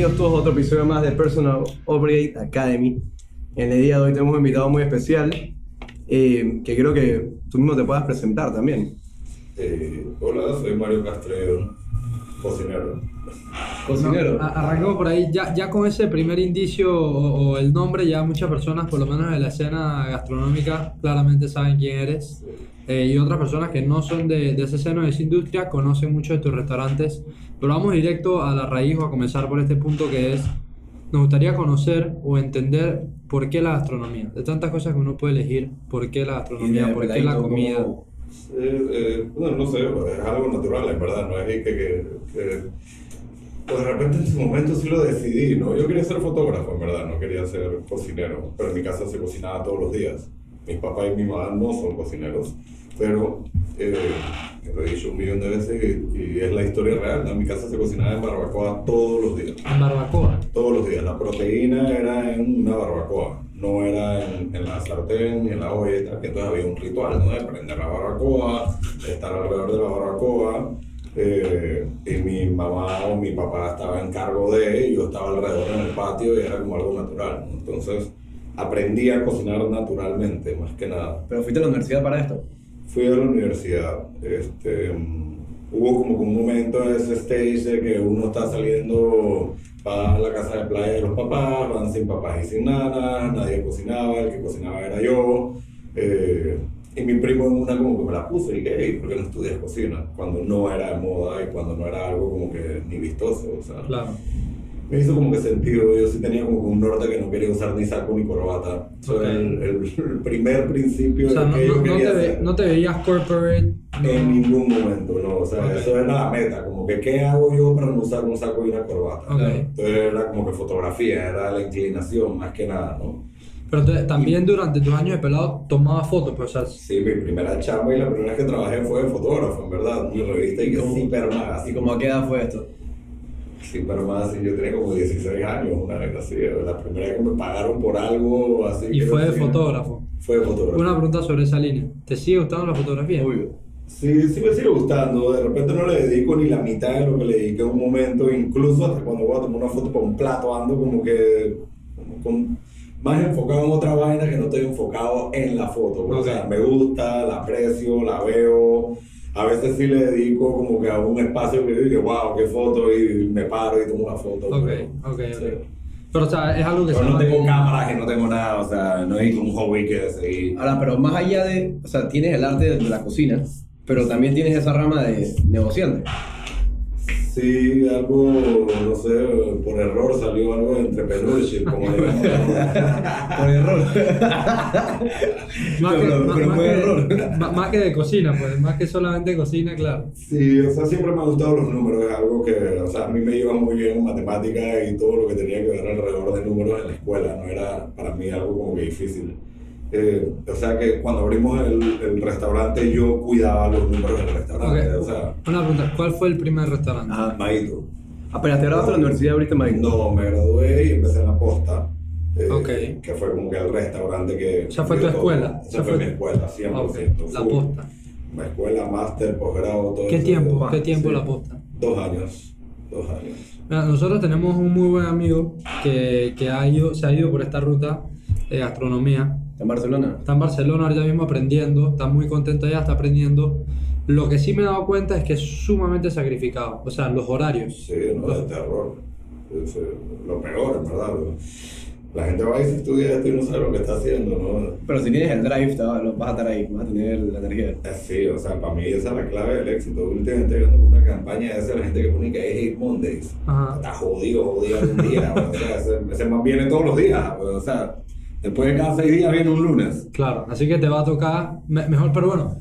bienvenidos todos a otro episodio más de Personal Upgrade Academy. En el día de hoy tenemos un invitado muy especial eh, que creo que tú mismo te puedas presentar también. Eh, hola, soy Mario Castredo, cocinero. Cocinero. No, arrancamos por ahí, ya, ya con ese primer indicio o, o el nombre, ya muchas personas, por lo menos de la escena gastronómica, claramente saben quién eres. Eh, y otras personas que no son de, de esa escena o de esa industria conocen mucho de tus restaurantes. Pero vamos directo a la raíz o a comenzar por este punto que es, nos gustaría conocer o entender por qué la gastronomía. De tantas cosas que uno puede elegir, por qué la gastronomía, por qué la comida. ¿cómo- Eh, eh, bueno, no sé, es algo natural, en verdad, no es que, que, que- pues de repente en su momento sí lo decidí, ¿no? Yo quería ser fotógrafo, en verdad, no quería ser cocinero, pero en mi casa se cocinaba todos los días. Mis papás y mi mamá no son cocineros, pero eh, lo he dicho un millón de veces y, y es la historia real. En mi casa se cocinaba en barbacoa todos los días. En barbacoa. Todos los días. La proteína era en una barbacoa, no era en, en la sartén ni en la olla entonces había un ritual, ¿no? De prender la barbacoa, de estar alrededor de la barbacoa, eh, y mi mamá o mi papá estaba en cargo de, y yo estaba alrededor en el patio y era como algo natural, ¿no? Entonces aprendí a cocinar naturalmente, más que nada. Pero fuiste a la universidad para esto. Fui a la universidad. Este, hubo como que un momento en ese stage que uno está saliendo para la casa de playa de los papás, van sin papás y sin nada, nadie cocinaba, el que cocinaba era yo. eh, y mi primo en una como que me la puso y dije, hey, ¿por qué no estudias cocina? Cuando no era de moda y cuando no era algo como que ni vistoso, o sea Claro. Me hizo como que sentido. Yo sí tenía como un norte que no quería usar ni saco ni corbata. Eso Ok. era el, el- el primer principio O sea, no, que yo no- no quería te, ve- no te veías corporate. En ningún momento, no. O sea, Ok. eso era la meta. Como que, ¿qué hago yo para no usar un saco y una corbata? Ok. Entonces era como que fotografía, era la inclinación más que nada, ¿no? Pero entonces, también durante tus años de pelado tomaba fotos, pues, o sea, Sí, mi primera chamba y la primera vez que trabajé fue de fotógrafo, en verdad. Una revista y que ¿Cómo? Super ¿Y Magazine. como a qué edad fue esto? Super Magazine, yo tenía como 16 años, una vez así. La primera vez que me pagaron por algo así. y fue de fotógrafo. Fue de fotógrafo. Una pregunta sobre esa línea. ¿Te sigue gustando la fotografía? Obvio. Sí, sí me sigue gustando. De repente no le dedico ni la mitad de lo que le dediqué en un momento. Incluso hasta cuando voy a tomar una foto para un plato ando como que como con- más enfocado en otra vaina que no estoy enfocado en la foto. O sea, me gusta, la aprecio, la veo. A veces sí le dedico como que a un espacio que digo, wow, qué foto, y me paro y tomo una foto. Ok, pero- ok, sí. ok. Pero, o sea, es algo que Pero se no tengo cámaras y no tengo nada, o sea, no es un hobby que seguir. Ahora, pero más allá de, o sea, tienes el arte de la cocina, pero también tienes esa rama de negociante. Sí, algo, no sé, por error salió algo de entrepreneurship, como le llaman. Por error. Más, que, Pero- más- pero más fue que- error. más- más que de cocina, pues, más que solamente cocina, claro. Sí, o sea, siempre me han gustado los números, es algo que, o sea, a mí me iba muy bien en matemáticas y todo lo que tenía que ver alrededor de números en la escuela, no era para mí algo como que difícil. Eh, o sea que cuando abrimos el, el restaurante yo cuidaba los números del restaurante, Ok. o sea, Una pregunta, ¿cuál fue el primer restaurante? Ajá. Maito. Apenas te graduaste de la universidad, abriste Mike. No, me gradué y empecé en la posta. eh, Ok. Que fue como que el restaurante que... Sea, fue tu todo. escuela. Esa fue mi escuela, 100%. Ah, ok. La posta. Mi escuela, máster, posgrado, todo ¿Qué eso. tiempo? ¿Qué tiempo sí. la posta? Dos años. Dos años. Mira, nosotros tenemos un muy buen amigo que, que ha ido, se ha ido por esta ruta de gastronomía. En Barcelona. Está en Barcelona ahorita mismo aprendiendo, está muy contento allá, está aprendiendo. Lo que sí me he dado cuenta es que es sumamente sacrificado, o sea, los horarios. Sí, no, de terror. Es, eh, lo peor, en verdad. La gente va y se estudia esto y no sabe lo que está haciendo, ¿no? Pero si tienes el drive, te va- lo- vas a estar ahí, vas a tener la energía. Eh, Sí, o sea, para mí esa es la clave del éxito. Últimamente viendo una campaña de esa la gente que pone que es Hate Mondays. Ajá. Está jodido, jodido un día. o sea, ese, ese man viene todos los días. O sea, después de cada seis días viene un lunes. Claro, así que te va a tocar me- mejor, pero bueno.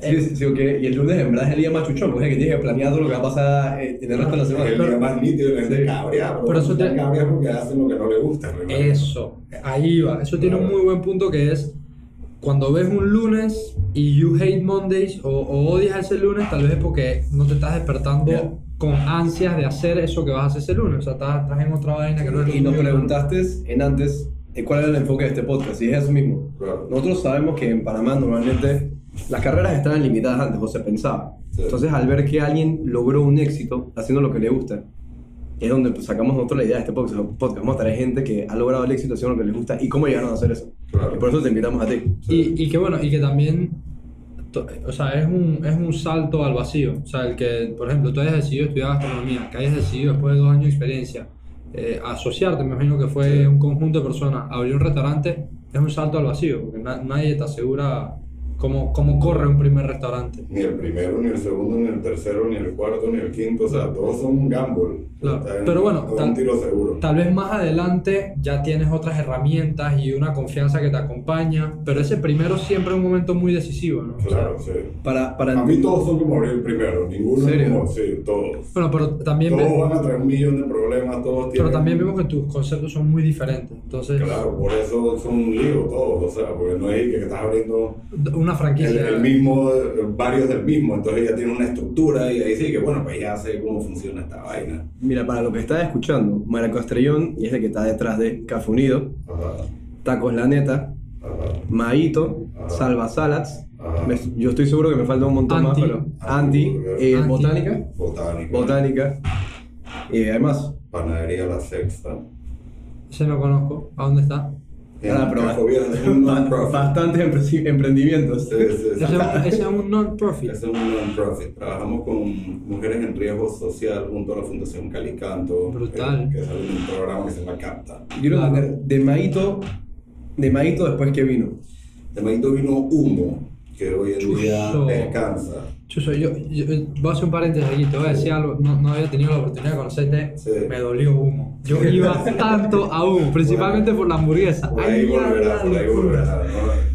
Sí, sí, sí, ok. Y el lunes en verdad es el día más chuchón, porque es el que tienes que planear todo lo que va a pasar eh, en el resto de la Es semana. el día más nítido, la gente cabrea. Pero, Pero eso te- cabreados porque hacen lo que no les gusta. ¿no? Eso, ahí va. Eso tiene un muy buen punto que es cuando ves un lunes y you hate Mondays o, o odias ese lunes, tal vez es porque no te estás despertando Ya. con ansias de hacer eso que vas a hacer ese lunes. O sea, estás, estás en otra vaina que no es lo Y nos preguntaste en antes cuál era el enfoque de este podcast, y es eso mismo. Claro. Nosotros sabemos que en Panamá normalmente las carreras estaban limitadas antes, o se pensaba. Sí. Entonces, al ver que alguien logró un éxito haciendo lo que le gusta, es donde pues, sacamos nosotros la idea de este podcast. podcast. Vamos a traer gente que ha logrado el éxito haciendo lo que les gusta y cómo llegaron a hacer eso. Claro. Y por eso te invitamos a ti. Y, y que bueno, y que también, to- o sea, es un, es un salto al vacío. O sea, el que, por ejemplo, tú hayas decidido estudiar gastronomía, que hayas decidido después de dos años de experiencia, eh, asociarte, me imagino que fue un conjunto de personas, abrir un restaurante, es un salto al vacío, porque na- nadie te asegura cómo, cómo corre un primer restaurante. Ni el primero, ni el segundo, ni el tercero, ni el cuarto, ni el quinto, o sea, todos son un gamble. Claro, pero bueno, tal- un tiro seguro. Tal vez más adelante ya tienes otras herramientas y una confianza que te acompaña, pero ese primero siempre es un momento muy decisivo, ¿no? O sea, Claro, sí. Para, para A mí todos son como abrir el primero, ninguno es ¿Serio? como, sí, todos. bueno, pero también, Todos van a traer un millón de problemas, todos pero tienen... también vemos que tus conceptos son muy diferentes. Entonces, Claro, por eso son un lío todos, o sea, porque no es que estás abriendo una el, franquicia. el mismo, eh, varios del mismo, entonces ya tiene una estructura y ahí sí que, bueno, pues ya sé cómo funciona esta vaina. Mira, para lo que estás escuchando, Maraco Estrellón, y es el que está detrás de Café Unido, Ajá, Tacos La Neta, ajá, Maito, Ajá. Salva. Me- yo estoy seguro que me falta un montón Anti. más, pero. Anti, eh, Anti. Botánica. botánica, Botánica. Y además, panadería La Sexta. Ese no conozco. ¿A dónde está? Ah, pero- Cafovía es un non-profit. bastantes empre- emprendimientos. Sí, sí, sí. Ese es un- ese es un non-profit. Es un non-profit. Trabajamos con mujeres en riesgo social junto a la Fundación Calicanto. Brutal. eh, que es un programa que se llama CAPTA. Quiero Claro. entender, de Maito, de Maito después que vino. De Maito vino Humo, que hoy en día Chuzo. descansa. Chuso, yo, yo, yo- voy a hacer un paréntesis aquí, te voy a decir algo, no, no había tenido la oportunidad de conocerte, Sí. me dolió humo. Yo iba tanto a humo, principalmente por la hamburguesa. Por ahí Ay, volverá, por ahí volverá.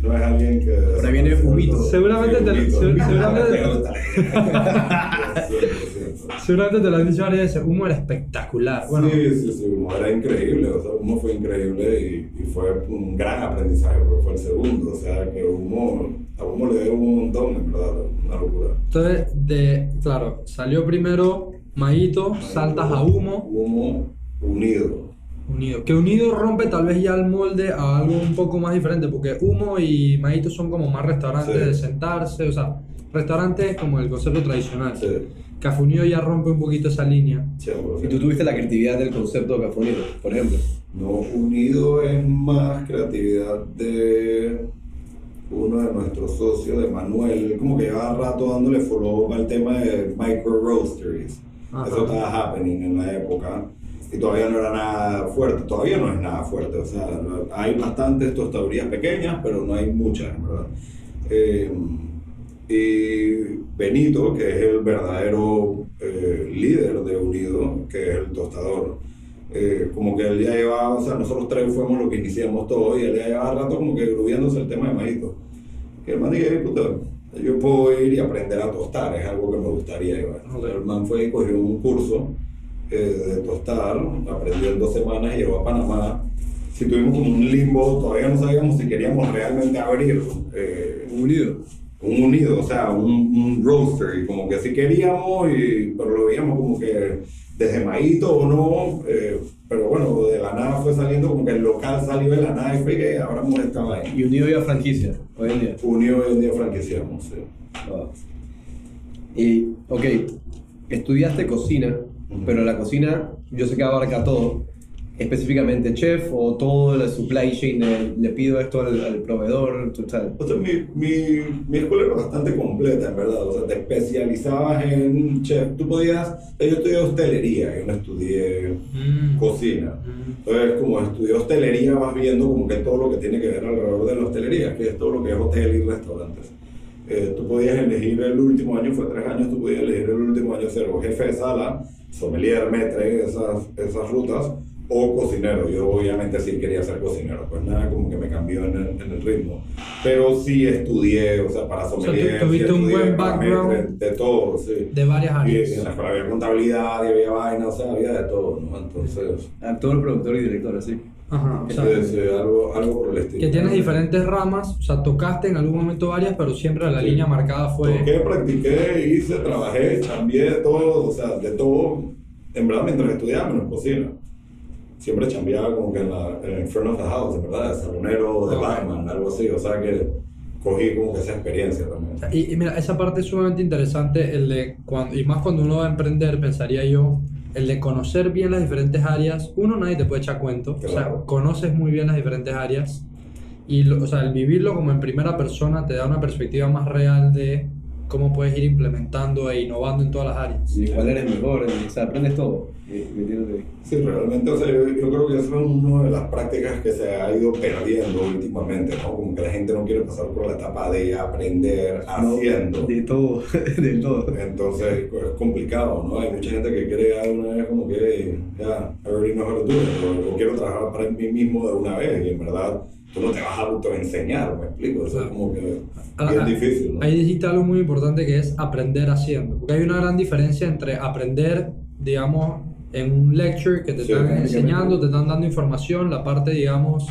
No, no es alguien que. Por ahí viene Humito. Seguramente te-. 100%. Seguramente te lo han dicho varias veces, humo era espectacular. Bueno, sí, sí, sí, Humo era increíble, o sea, Humo fue increíble y, y fue un gran aprendizaje porque fue el segundo, o sea, que Humo, a Humo le dio un montón, en verdad, una locura. entonces, de, claro, salió primero Maíto, saltas a humo, Humo unido. unido. Que unido rompe tal vez ya el molde a algo un poco más diferente, porque humo y Maíto son como más restaurantes Sí. de sentarse, o sea, restaurantes como el concepto tradicional. Sí, Café Unido ya rompe un poquito esa línea. 100%. Y tú tuviste la creatividad del concepto de Café Unido, por ejemplo. No, unido es más creatividad de uno de nuestros socios, de Manuel, como que llevaba rato dándole follow al tema de micro roasteries. Ajá. Eso estaba happening en la época y todavía no era nada fuerte, todavía no es nada fuerte, o sea, no- hay bastantes tostadurías pequeñas, pero no hay muchas, verdad. Eh, y Benito, que es el verdadero eh, líder de Unido, que es el tostador, eh, como que él ya llevaba, o sea, nosotros tres fuimos los que iniciamos todo y él ya llevaba rato como que grubiándose el tema de Maíto. Y el man dije, yo puedo ir y aprender a tostar, es algo que me gustaría. bueno, Ok. El man fue y cogió un curso eh, de tostar, aprendió en dos semanas y llegó a Panamá. Si tuvimos como un limbo, todavía no sabíamos si queríamos realmente abrir eh, Unido. un unido, o sea, un, un roaster, y como que sí queríamos, y, pero lo veíamos como que desde Maíto o no, eh, pero bueno, de la nada fue saliendo, como que el local salió de la nada y fue que abramos esta vaina. Y Unido ya franquicia, hoy en día. Unido hoy en día franquiciamos, sí. Ah. Y, ok, estudiaste cocina, pero la cocina yo sé que abarca todo. Específicamente chef o todo la supply chain de le pido esto al, al proveedor, sabes. O sea, mi, mi, mi escuela era bastante completa, en verdad. O sea, te especializabas en chef. Tú podías. Yo estudié hostelería, yo no estudié Mm. cocina. Mm. Entonces, como estudié hostelería, vas viendo como que todo lo que tiene que ver alrededor de la hostelería, que es todo lo que es hotel y restaurantes. Eh, tú podías elegir el último año, fue tres años, tú podías elegir el último año ser o jefe de sala, sommelier, metre, esas, esas rutas, o cocinero. Yo obviamente sí quería ser cocinero, pues nada, como que me cambió en el, en el ritmo. Pero sí estudié, o sea, para sea, tú sommelier, sí tuviste un estudié buen para background maître, de todo, sí. De varias Y áreas. en la escuela había contabilidad, y había vaina, o sea, había de todo, ¿no? Entonces, Actor, productor y director, así. Ajá, o sea, algo, algo por el estilo. que tienes diferentes ramas, o sea, tocaste en algún momento varias, pero siempre la Sí. línea marcada fue... Toqué, practiqué, hice, trabajé, cambié de todo, o sea, de todo, en verdad, mientras estudiaba, menos cocina. Siempre chambeaba como que en, la, en el front of the house, en verdad, de salonero, de Ok. barman, algo así, o sea que cogí como que esa experiencia también. Y, y mira, esa parte es sumamente interesante, el de cuando, y más cuando uno va a emprender, pensaría yo, el de conocer bien las diferentes áreas, uno nadie te puede echar cuento, o sea, Claro. conoces muy bien las diferentes áreas y lo- o sea, el vivirlo como en primera persona te da una perspectiva más real de cómo puedes ir implementando e innovando en todas las áreas. Y cuál eres mejor, o sea, aprendes todo. Sí, realmente, o sea, yo, yo creo que eso es una de las prácticas que se ha ido perdiendo últimamente, ¿no? Como que la gente no quiere pasar por la etapa de aprender No, haciendo. De todo, de todo. Entonces es complicado, ¿no? Hay mucha gente que quiere ya una vez como que, ya, I already know how to do it, o, o quiero trabajar para mí mismo de una vez, y en verdad tú no te vas a autoenseñar, ¿me explico? Es como que Ah, bien ah, difícil, ¿no? Ahí dijiste algo muy importante que es aprender haciendo. Porque hay una gran diferencia entre aprender, digamos, en un lecture que te Sí, están enseñando, te están dando información, la parte, digamos,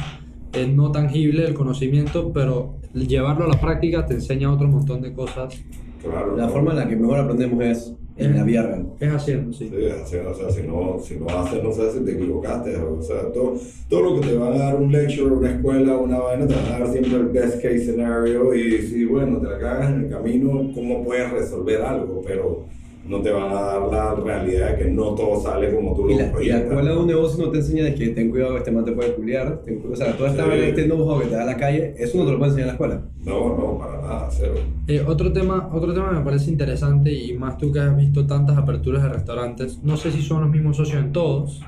eh, no tangible del conocimiento, pero llevarlo a la práctica te enseña otro montón de cosas. Claro. La ¿no? forma en la que mejor aprendemos es en la vida real. Es haciendo, sí. Sí, así, o sea, si no, si no haces, no sé si te equivocaste, o sea, todo, todo lo que te va a dar un lecture, una escuela, una vaina, te va a dar siempre el best case scenario y si, bueno, te la cagas en el camino, cómo puedes resolver algo, pero no te van a dar la realidad de que no todo sale como tú lo la, y la proyectas. escuela de un negocio no te enseña de que ten cuidado que este man te puede culiar. o sea, toda esta Sí. este know-how que te da la calle, eso no te lo puede enseñar en la escuela. No, no, para nada, cero. Eh, otro, tema, otro tema que me parece interesante y más tú que has visto tantas aperturas de restaurantes, no sé si son los mismos socios en todos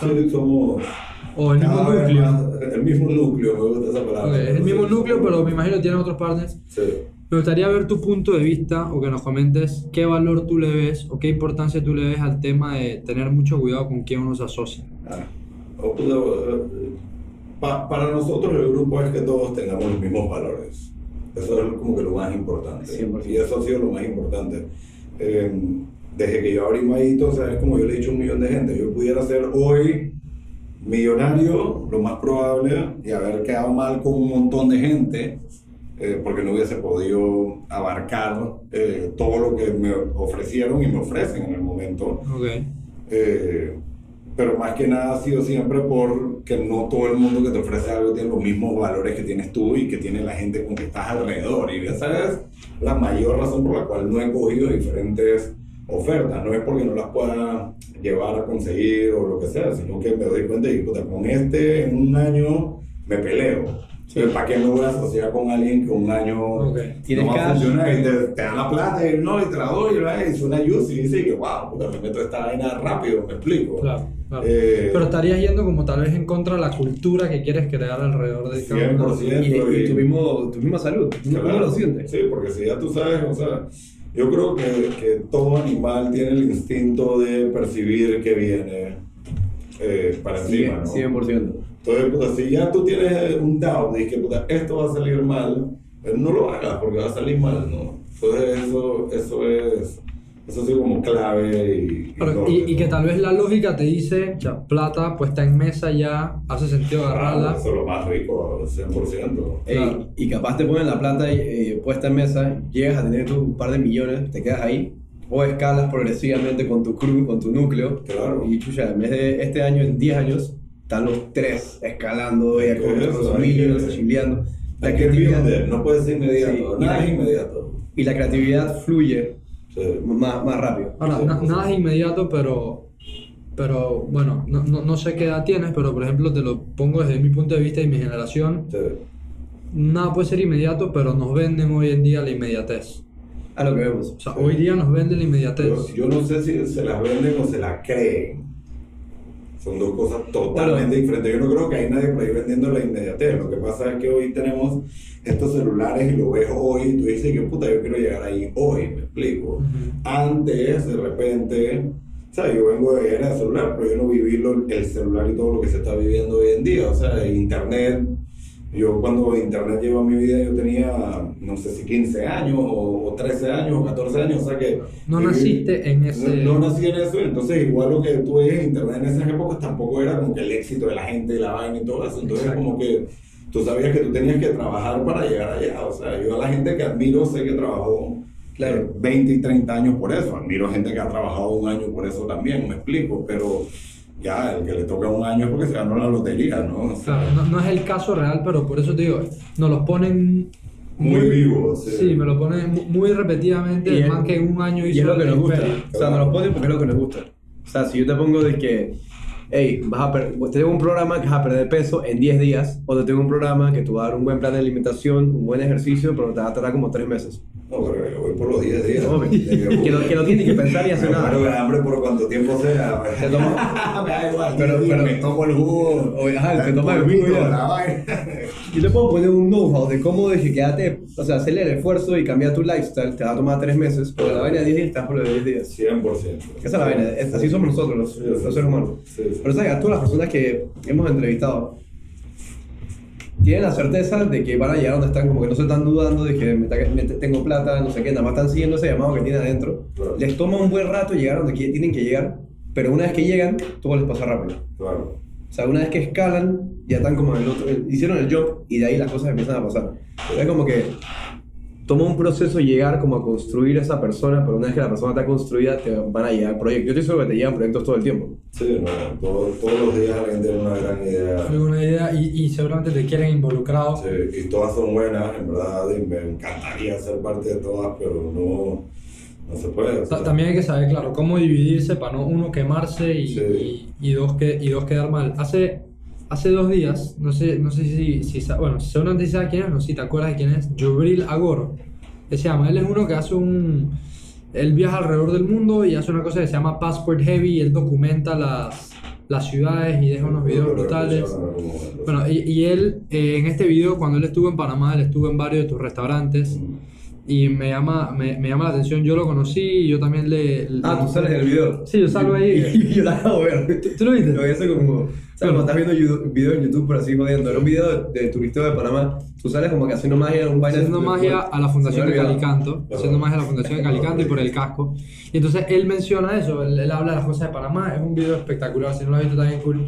Sí, somos... o el mismo núcleo. más- el mismo núcleo, me gusta esa palabra. Ok, es el mismo núcleo, pero me imagino que tiene otros partners. Sí. Me gustaría ver tu punto de vista o que nos comentes qué valor tú le ves o qué importancia tú le ves al tema de tener mucho cuidado con quién uno se asocia. Ah, eh, pa- para nosotros el grupo es que todos tengamos los mismos valores. Eso es como que lo más importante. 100%. Y eso ha sido lo más importante. Eh, desde que yo abrí Maíto, ¿sabes? Como yo le he dicho a un millón de gente, yo pudiera ser hoy millonario, lo más probable, y haber quedado mal con un montón de gente, eh, porque no hubiese podido abarcar eh, todo lo que me ofrecieron y me ofrecen en el momento. Ok. Eh, pero más que nada ha sido siempre porque no todo el mundo que te ofrece algo tiene los mismos valores que tienes tú y que tiene la gente con que estás alrededor. Y esa es la mayor razón por la cual no he cogido diferentes ofertas. No es porque no las pueda llevar a conseguir o lo que sea, sino que me doy cuenta y puta, con este en un año me peleo. Entonces, ¿Para qué me voy a asociar con alguien que un año Ok. ¿Tienes no va a funcionar? Y te, te dan la plata y no, y te la doy y, va, y suena juicy y dice que wow, puta, me meto esta vaina rápido, me explico. Claro, claro. Eh, Pero estarías yendo como tal vez en contra de la cultura que quieres crear alrededor de cada uno. 100%. y, y tu, mismo, tu misma salud. ¿Tú Claro. ¿Cómo lo sientes? Sí, porque si ya tú sabes, o sea, yo creo que, que todo animal tiene el instinto de percibir que viene eh, para encima, ¿no? 100%. Entonces, puta, si ya tú tienes un doubt de que puta, esto va a salir mal, eh, no lo hagas porque va a salir mal, ¿no? Entonces, eso, eso es, eso sido como clave y... y Pero- y, y que tal vez la lógica te dice, ya, plata puesta en mesa ya, hace sentido Claro, agarrarla. eso es lo más rico, 100%. Ey, Claro. y capaz te ponen la plata eh, puesta en mesa, llegas a tener tu par de millones, te quedas ahí, o escalas progresivamente con tu crew, con tu núcleo, Claro. y chucha, en vez de este año, en 10 años, están los tres escalando, ya con los millones, chileando. La Hay que vivir creatividad, no puede ser inmediato, Sí, nada y es la- inmediato. y la creatividad fluye Sí. más, más rápido. Ahora, na- nada es inmediato, pero, pero bueno, no, no, no sé qué edad tienes, pero por ejemplo te lo pongo desde mi punto de vista y mi generación. Sí. Nada puede ser inmediato, pero nos venden hoy en día la inmediatez. A lo que vemos. O sea, hoy día nos venden la inmediatez. Yo, yo no sé si se las venden o se las creen. Son dos cosas totalmente diferentes. Yo no creo que hay nadie por ahí vendiendo la inmediatez. Lo que pasa es que hoy tenemos estos celulares y lo ves hoy y tú dices que puta, yo quiero llegar ahí hoy, me explico. Antes, de repente, o sea, yo vengo de era de celular, pero yo no viví lo- el celular y todo lo que se está viviendo hoy en día. O sea, internet. Yo cuando internet llegó a mi vida yo tenía, no sé si 15 años o, o 13 años o 14 años, o sea que... No viví- naciste en ese... no, no nací en eso, entonces igual lo que tú ves internet en esas épocas tampoco era como que el éxito de la gente la vaina y todo eso, entonces Exacto. como que tú sabías que tú tenías que trabajar para llegar allá, o sea, yo a la gente que admiro sé que trabajó Claro. eh, 20 y 30 años por eso, admiro gente que ha trabajado un año por eso también, me explico, pero ya el que le toca un año es porque se ganó la lotería, ¿no? O sea, Claro, no, no es el caso real, pero por eso te digo, nos los ponen muy vivo, sí. Sí, me lo ponen mu- muy repetidamente, Y es- man que un año Y hizo es lo que nos gusta. O sea, nos lo ponen porque es lo que nos gusta. O sea, si yo te pongo de que, hey, vas a te tengo un programa que vas a perder peso en 10 días, o te tengo un programa que te va a dar un buen plan de alimentación, un buen ejercicio, pero te va a tardar como 3 meses. No, pero yo voy por los 10 días. De que- no, que no tienes que pensar y hacer nada. hambre por cuanto tiempo sea. Te me da igual. Pero- Pero, pero- me tomo el jugo. Oye, ajá, te tomas el jugo ya. la vaina. Yo te puedo poner un know-how de cómo de que quédate, o sea, hacerle el esfuerzo y cambiar tu lifestyle, te va a tomar 3 meses, pero la vaina de 10 días estás por los 10 días. 100%. Esa es la vaina, es- así somos nosotros, los, Sí, los seres humanos. Sí, sí. Pero sabes, a todas las personas que hemos entrevistado tienen la certeza de que van a llegar donde están, como que no se están dudando de que me, me te- tengo plata, no sé qué, nada más están siguiendo ese llamado que tienen adentro. Claro. Les toma un buen rato llegar donde tienen que llegar, pero una vez que llegan, todo les pasa rápido. Claro. O sea, una vez que escalan, ya están como en el otro, hicieron el jump y de ahí las cosas empiezan a pasar. Es como que toma un proceso llegar como a construir esa persona, pero una vez que la persona está construida, te van a llegar proyectos. Yo estoy seguro que te llegan proyectos todo el tiempo. Sí, no, todo- todos los días alguien tiene una gran idea. Alguna idea y, y seguramente te quieren involucrado. Sí, y todas son buenas, en verdad, y me encantaría ser parte de todas, pero no, no se puede. o sea. También hay que saber, claro, cómo dividirse para no uno quemarse y, Sí. y, y dos, que, y dos quedar mal. Hace, hace dos días, no sé, no sé si, si bueno, seguramente sabes quién es, no sé si te acuerdas de quién es, Jubril Agoro, que se llama, él es uno que hace un, él viaja alrededor del mundo y hace una cosa que se llama Passport Heavy y él documenta las, las ciudades y deja unos videos brutales. Bueno, y, y él, eh, en este video, cuando él estuvo en Panamá, él estuvo en varios de tus restaurantes y me llama, me, me llama la atención, yo lo conocí y yo también le... le- Ah, tú sales en el video. Sí, yo salgo ahí. Y yo la de ver. ¿Tú lo viste? Lo vi hace como. O sea, cuando estás viendo YouTube- video en YouTube, por así jodiendo, era un video de, de turisteo de Panamá. Tú sales como que haciendo magia, un baile. haciendo magia a la Fundación de. Calicanto, haciendo magia a la Fundación de Calicanto y por el casco. Y entonces él menciona eso, él, él habla de las cosas de Panamá, es un video espectacular, si no lo has visto también cool.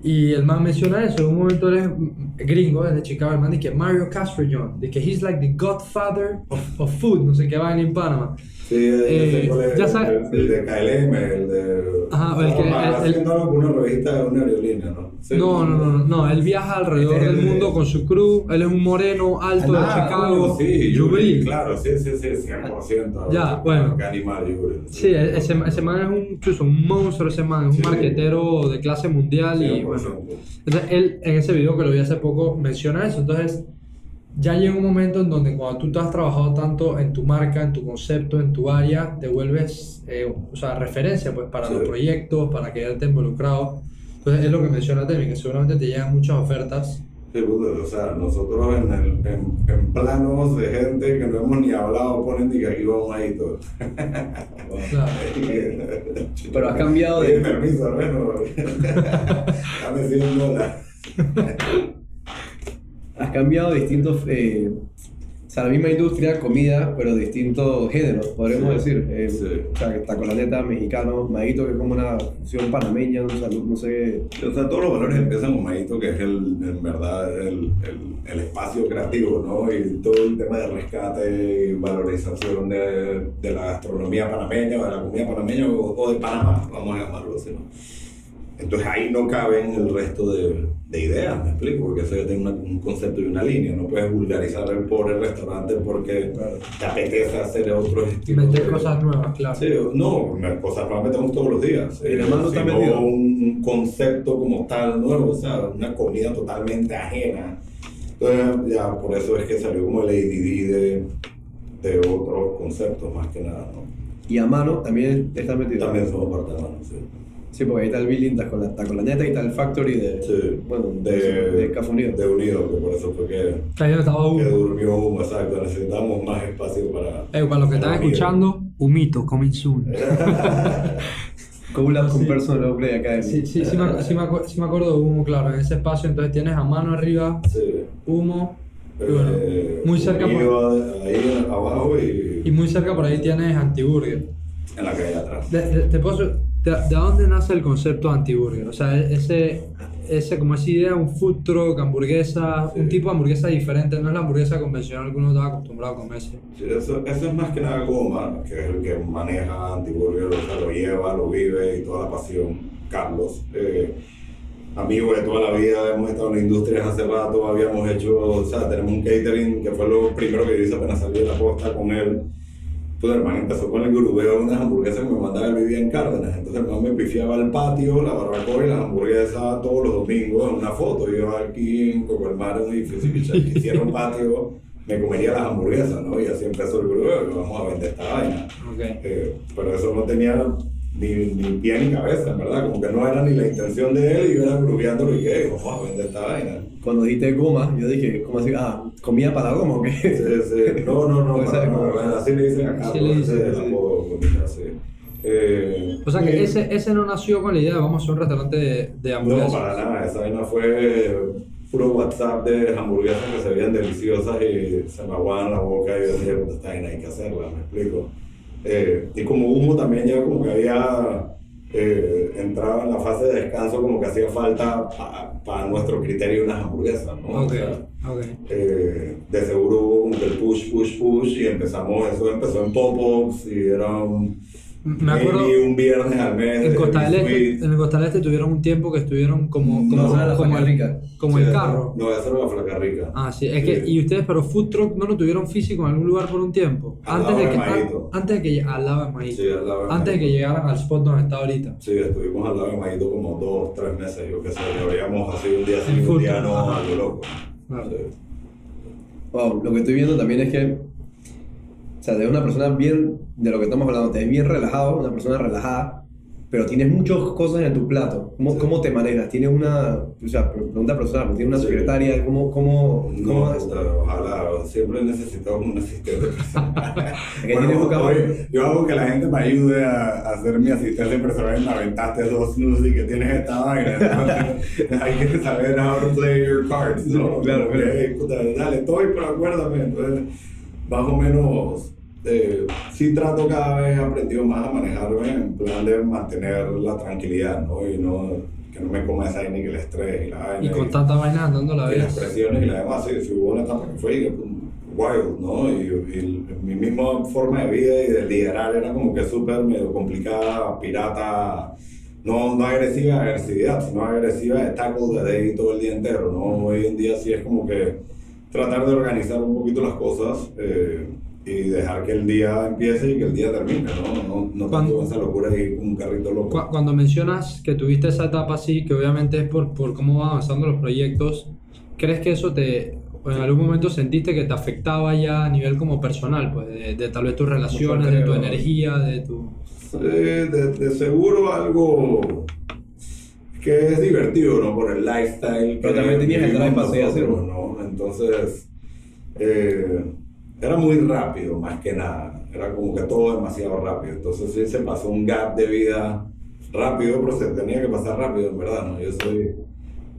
Y el man menciona eso, en un momento él es gringo, es de Chicago, el man dice que Mario Castrillon, de que he's like the godfather of, of food, no sé qué va en Panamá. Sí, ya sé Eh, cuál es, ya el- sabes- El, de KLM, el de. Ajá, el que- el- el- una revista, una aerolínea, ¿no? Sí. No, no, no, no, él viaja alrededor Este es del el de- mundo con su crew, él es un moreno alto de Ah, Chicago, sí, claro, sí, sí, sí, 100%. Ya, bueno. Animal. Sí, ese, ese man es un, chuzo, un monstruo, ese man, es un Sí. marquetero de clase mundial y 100%. bueno. Entonces él en ese video que lo vi hace poco menciona eso, entonces ya llega un momento en donde cuando tú te has trabajado tanto en tu marca, en tu concepto, en tu área, te vuelves, eh, o sea, referencia pues para Sí. los proyectos, para quedarte involucrado. Entonces es lo que menciona Temi, que seguramente te llegan muchas ofertas. Sí, puta, o sea, nosotros en, el, en, en planos de gente que no hemos ni hablado ponen ni que aquí vamos ahí todo. Claro. Pero has cambiado de- Oye, permiso, hermano. Dame 100 dólares. Has cambiado distintos. Eh, o sea, la misma industria, comida, pero distintos géneros, podríamos Sí, decir. Eh, sí. O sea, tacolaneta, mexicano, maguito, que es como una fusión panameña, o sea, no sé. O sea, todos los valores empiezan con Maito, que es el, en verdad el, el, el espacio creativo, ¿no? Y todo el tema de rescate y valorización de, de la gastronomía panameña o de la comida panameña o, o de Panamá, vamos a llamarlo así, ¿no? Entonces ahí no caben el resto de, de ideas, me explico, porque eso ya tiene una- un concepto y una línea. No puedes vulgarizar el pobre restaurante porque te apetece hacer otros estilos. Meter de- cosas nuevas, claro. Sí, no, cosas nuevas metemos todos los días. Y la mano está sino metida. un, un concepto como tal nuevo, o sea, una comida totalmente ajena. Entonces, ya por eso es que salió como el ADD de, de otros conceptos, más que nada, ¿no? Y a mano también está metido. También somos parte de la mano, sí. Sí, porque ahí está el Billing, está con la, está con la neta y está el Factory de. Sí. Bueno, de, de, de Unido. de Unido, que por eso fue que, Ahí donde estaba que Humo. durmió Humo, exacto. Necesitamos más espacio para. Eh, para los que están escuchando, Humito, coming soon. Collab con Personal Play Academy. Sí, sí, sí, me, sí, me sí me acuerdo de humo, claro, en ese espacio entonces tienes a mano arriba, Sí. humo, y bueno, Eh, muy cerca por- ahí abajo y, y muy cerca por ahí tienes Antiburger. en la calle atrás. De, de- te puedo- de, de dónde nace el concepto Antiburger? O sea, ese, ese, como esa idea, un food truck, hamburguesa, un Sí. tipo de hamburguesa diferente, no es la hamburguesa convencional que uno está acostumbrado a comerse. Sí, eso, eso es más que nada Goma, que es el que maneja Antiburger, o sea, lo lleva, lo vive y toda la pasión. Carlos, eh, amigo de toda la vida, hemos estado en la industria hace rato, habíamos hecho, o sea, tenemos un catering que fue lo primero que yo hice apenas salí de la posta con él. Pues el man empezó con el grubeo de unas hamburguesas que me mandaba, él vivía en Cárdenas, entonces el man me pifiaba al patio, la barbacoa y las hamburguesas todos los domingos en una foto, yo aquí en Cocolmar, en un edificio que hiciera un patio, me comería las hamburguesas, ¿no? Y así empezó el grubeo, que vamos a vender esta vaina. Ok. Eh, pero eso no tenía ni, ni pie ni cabeza, verdad, como que no era ni la intención de él y yo era grubeándolo y que, vamos a vender esta vaina. Cuando dijiste goma, yo dije, ¿cómo así? Ah, ¿comida para goma o qué? Sí, sí. No, no, no, Pues, para- así le dicen acá. Sí le pues, dicen, ese sí. apodo, comida, sí. Eh, O sea que sí. ese, ese no nació con la idea de vamos a hacer un restaurante de, de No, hamburguesas. para nada, esa vaina fue puro WhatsApp de hamburguesas que se veían deliciosas y se me aguaban la boca y yo decía, puta, esta vaina hay que hacerla, me explico. Eh, y como humo también ya como que había eh, entrado en la fase de descanso, como que hacía falta para nuestro criterio unas hamburguesas, ¿no? Ok, O sea, ok. eh, de seguro hubo como que el push, push, push y empezamos, eso empezó en pop-ups y era un, Me acuerdo, maybe un viernes al mes. en Costa del Este, en el Costa del Este tuvieron un tiempo que estuvieron como, como, No, la como, el, Rica. como Sí, el carro. No, esa era la flaca rica. Ah, sí, es que, Sí. y ustedes, pero food truck no lo tuvieron físico en algún lugar por un tiempo. Al Antes lado de que, an- antes de que al lado de Maíto. Sí, al lado de Antes de que llegaran al spot donde está ahorita. Sí, estuvimos al lado de Maíto como dos, tres meses, yo qué sé, lo habíamos así un día sí, un día no, ajá. algo loco. Claro. Sí. Wow, lo que estoy viendo también es que, o sea, de una persona bien, de lo que estamos hablando, te ves bien relajado, una persona relajada, pero tienes muchas cosas en tu plato. ¿Cómo, Sí. cómo te manejas? ¿Tienes una, o sea, pregunta personal, pero ¿tienes una Sí. secretaria? ¿Cómo, cómo, cómo No, es? puta, ojalá, siempre necesitamos un asistente personal. Hoy yo hago que la gente me ayude a, a hacer mi asistente personal me aventaste dos y que tienes esta vaina. Hay que saber how to play your cards, ¿no? Claro, claro. "Hey, puta, dale, estoy, pero acuérdame. Entonces, más o menos, eh, sí trato cada vez, he aprendido más a manejarme en plan de mantener la tranquilidad, ¿no? Y no, que no me coma esa y que el estrés y la vaina. Y con tanta vaina andando la Y las presiones y la demás, sí, sí hubo una etapa que fue pues, wild, ¿no? Y, y mi misma forma de vida y de liderar era como que súper medio complicada, pirata, no, no agresiva agresividad, sino agresiva de tackle de day todo el día entero, ¿no? Hoy en día sí es como que tratar de organizar un poquito las cosas eh, y dejar que el día empiece y que el día termine, ¿no? No, no esa locura y como un carrito loco. Cu- Cuando mencionas que tuviste esa etapa así, que obviamente es por, por cómo van avanzando los proyectos, ¿crees que eso te, o en algún momento sentiste que te afectaba ya a nivel como personal, pues de, de tal vez tus relaciones, de tu energía, de tu... Sí, de, de seguro algo que es divertido, ¿no? Por el lifestyle. Pero también tenías el drive para. ¿no? Entonces, eh, era muy rápido, más que nada. Era como que todo demasiado rápido. Entonces, sí se pasó un gap de vida rápido, pero se tenía que pasar rápido, en verdad, ¿no? Yo soy.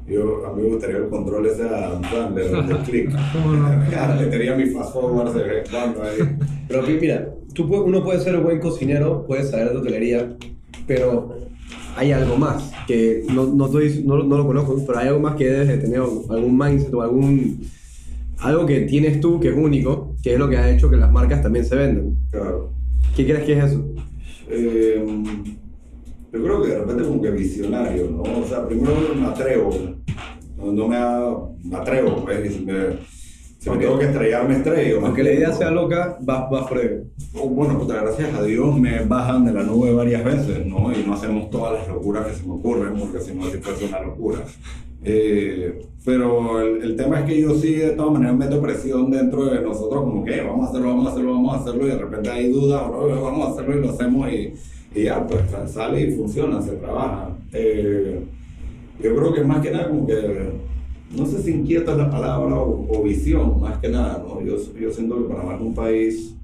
Yo, a mí me gustaría el control ese de Adam Sandler. ¿Cómo no? Le tenía mi fast forward de vez ahí. Pero mira, tú puedes- uno puede ser buen cocinero, puede saber de hotelería, pero hay algo más que no, no, estoy- no, no lo conozco, pero hay algo más que debes de tener algún mindset o algún algo que tienes tú que es único, que es lo que ha hecho que las marcas también se vendan. Claro. ¿Qué crees que es eso? Eh, yo creo que de repente como que visionario, ¿no? O sea, primero me atrevo, no, no me, ha- me atrevo, pues, me, si me tengo que estrellar, me estrello. Aunque la idea sea loca, vas, vas por ello. Oh, Bueno, puta, gracias a Dios me bajan de la nube varias veces, ¿no? Y no hacemos todas las locuras que se me ocurren, porque si no, sí fuese una locura. Eh, pero el, el tema es que yo sí, de todas maneras, meto presión dentro de nosotros, como que vamos a hacerlo, vamos a hacerlo, vamos a hacerlo, y de repente hay dudas, o no, vamos a hacerlo y lo hacemos, y, y ya, pues sale y funciona, se trabaja. Eh, yo creo que más que nada, como que, no sé si inquieta es la palabra o, o visión, más que nada, ¿no? Yo, yo siento que Panamá es un país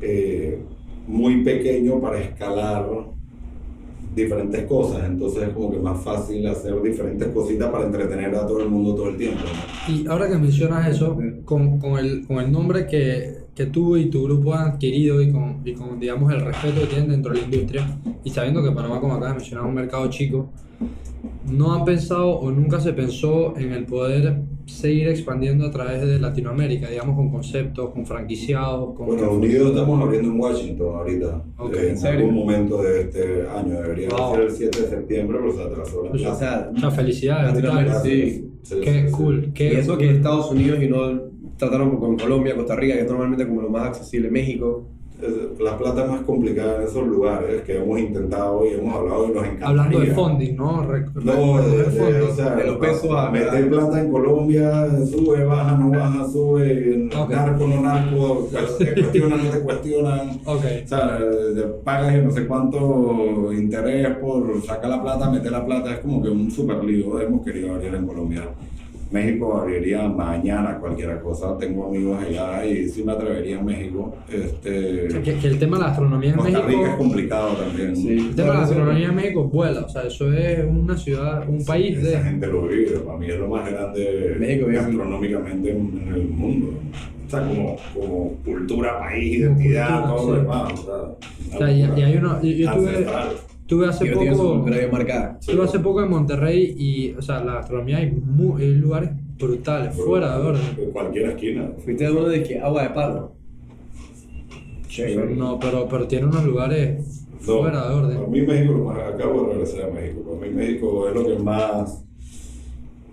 eh, muy pequeño para escalar diferentes cosas, entonces es como que más fácil hacer diferentes cositas para entretener a todo el mundo todo el tiempo. ¿no? Y ahora que mencionas eso, con, con, el, con el nombre que, que tú y tu grupo han adquirido y con, y con, digamos, el respeto que tienen dentro de la industria, y sabiendo que Panamá, como acabas de mencionar, es un mercado chico, ¿no han pensado o nunca se pensó en el poder seguir expandiendo a través de Latinoamérica, digamos, con conceptos, con franquiciados, con... Bueno, Unidos estamos abriendo en Washington ahorita, Ok, eh, ¿en en algún momento de este año, debería Wow. ser el 7 de septiembre, pero se atrasó la Pues, O sea, Muchas felicidades, Latinoamérica, brutal. sí. Sí, Qué sí, sí. cool, y qué eso que cool. Estados Unidos y no trataron con Colombia, Costa Rica, que es normalmente como lo más accesible, México. La plata es más complicada en esos lugares que hemos intentado y hemos hablado y nos encanta. Hablando de funding, ¿no? Re- No, de, recoger de- funding. o sea, De los pesos a- meter plata en Colombia, sube, baja, no baja, sube, narco, no narco, te cuestionan, no te cuestionan. Ok. O sea, pagas yo no sé cuánto interés por sacar la plata, meter la plata, es como que un super lío. Hemos querido abrir en Colombia. México abriría mañana cualquier cosa. Tengo amigos allá y sí me atrevería en México. Este, Que, que el tema de la gastronomía en Costa Rica es complicado también. Sí. El tema de la gastronomía en México vuela, o sea, eso es una ciudad, un país Esa de. gente lo vive, para mí es lo más grande México gastronómicamente en, en el mundo. O sea, como, como cultura, país, identidad, cultura, todo sí. lo demás. O sea, O sea, y, y hay uno. Yo, yo tuve, ancestral. tuve hace Digo, tiene su poco. Estuve hace poco en Monterrey y, o sea, la gastronomía hay, mu- hay lugares brutales, fuera de orden. En cualquier esquina. Fuiste a uno de que agua de palo. Chévere. No, pero, pero tiene unos lugares No, fuera de orden. Para mí México, lo más- acabo de regresar a México. Para mí México es lo que más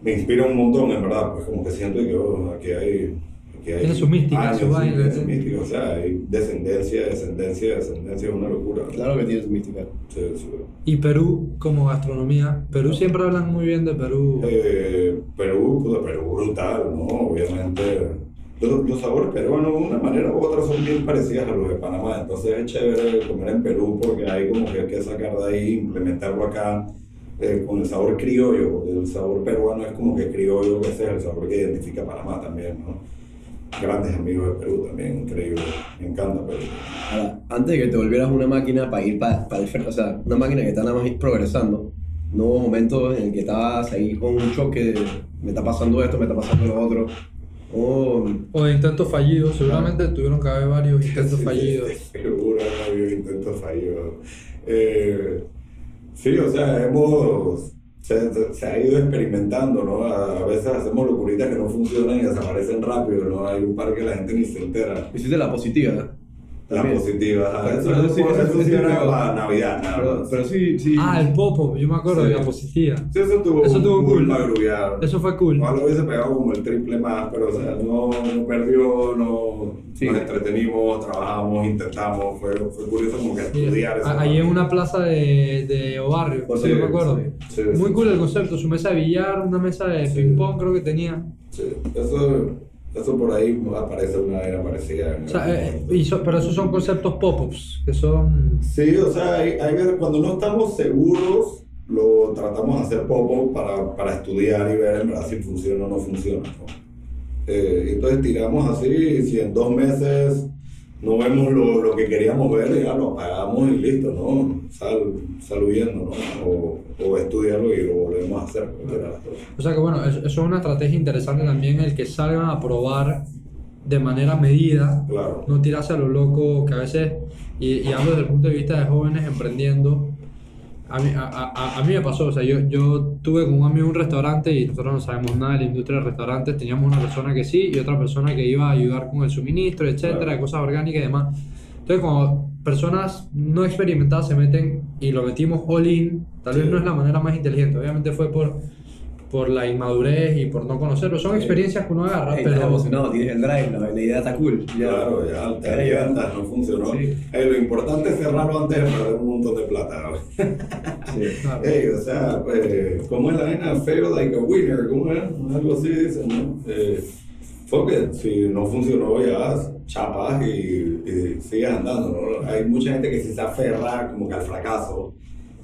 me inspira un montón, en verdad. Pues como que siento que oh, aquí hay... Aquí hay Tiene su mística, años, su sí. su mística. O sea, hay descendencia, descendencia, descendencia, es una locura. Claro que tiene su mística. Sí, sí. Y Perú como gastronomía. Perú siempre hablan muy bien de Perú. Eh, Perú, pues, Perú brutal, ¿no? Obviamente. Los, los sabores peruanos, de una manera u otra, son bien parecidas a los de Panamá. Entonces es chévere comer en Perú porque hay como que hay que sacar de ahí, implementarlo acá eh, con el sabor criollo, el sabor peruano es como que criollo, que ese es el sabor que identifica a Panamá también, ¿no? Grandes amigos de Perú también, increíble. Me encanta Perú. Ahora, antes de que te volvieras una máquina para ir para, el frente, o sea, una máquina que está nada más progresando, no hubo momentos en el que estabas ahí con un choque de me está pasando esto, me está pasando lo otro. O O de intentos fallidos. Seguramente tuvieron que haber varios intentos Sí, fallidos. Seguro, no había intentos fallidos. Eh, sí, o sea, hemos. Se, se- ha ido experimentando, ¿no? A, a veces hacemos locuritas que no funcionan y desaparecen rápido, ¿no? Hay un par que la gente ni se entera. hiciste la positiva, ¿no? Pero- Eso, pero eso, sí, eso- eso sí era para Navidad, nada Pero, más. pero sí, sí. Ah, el popo, yo me acuerdo de Sí. la positiva. Sí, eso tuvo, Eso tuvo cool. para. Eso fue cool. Ojalá hubiese pegado como el triple más, pero o sea, no, no perdió, no, Sí. nos entretenimos, trabajamos, intentamos, fue, fue curioso como que Sí, estudiar eso. Ahí en una plaza de, de Obarrio, Por sí, sí, me acuerdo. Sí, Muy sí, cool el concepto, su mesa de billar, una mesa de Sí. ping pong creo que tenía. sí. Eso, eso por ahí aparece una era parecida. O sea, eh, y so- pero esos son conceptos pop-ups, que son... Sí, o sea, hay, hay veces cuando no estamos seguros, lo tratamos de hacer poco para, para estudiar y ver en verdad si funciona o no funciona. ¿no? Eh, entonces tiramos así, y si en dos meses no vemos lo, lo que queríamos ver, ya lo apagamos y listo, ¿no? Sal, sal huyendo, ¿no? O, o estudiarlo y lo volvemos a hacer. O sea que bueno, eso, eso es una estrategia interesante también, el que salgan a probar de manera medida, Claro. no tirarse a lo loco, que a veces, y, y hablo desde el punto de vista de jóvenes emprendiendo, a mí, a, a- a mí me pasó, o sea, yo, yo tuve con un amigo un restaurante y nosotros no sabemos nada de la industria de restaurantes, teníamos una persona que sí y otra persona que iba a ayudar con el suministro, etcétera, Claro. cosas orgánicas y demás. Entonces, cuando personas no experimentadas se meten y lo metimos all in, tal vez no es la manera más inteligente, obviamente fue por, por la inmadurez y por no conocerlo, son experiencias que uno agarra, estás pero... emocionado, tienes el drive, la, la idea está cool. Ya. Claro, ya, te alientas, no funcionó. Sí. Eh, lo importante es cerrarlo antes de perder un montón de plata. güey. Sí. Claro. O sea, pues, ¿cómo es la vaina? Fail like a winner, ¿cómo es? Algo así dicen, ¿no? Eh, fuck it, si no funcionó ya, chapas y, y sigues andando, ¿no? Hay mucha gente que sí se aferra como que al fracaso.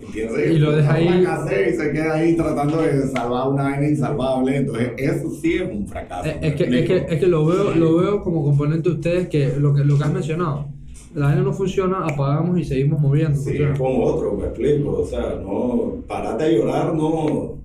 Y, piensa Y lo deja ahí- y se queda ahí tratando de salvar una vaina insalvable. Entonces, eso sí es un fracaso. Es, ¿me es que, es, que, es que lo veo, lo veo como componente de ustedes que lo que, lo que has mencionado. La vaina no funciona, apagamos y seguimos moviendo. Sí, funciona. como otro, me explico. O sea, no, parate a llorar, no.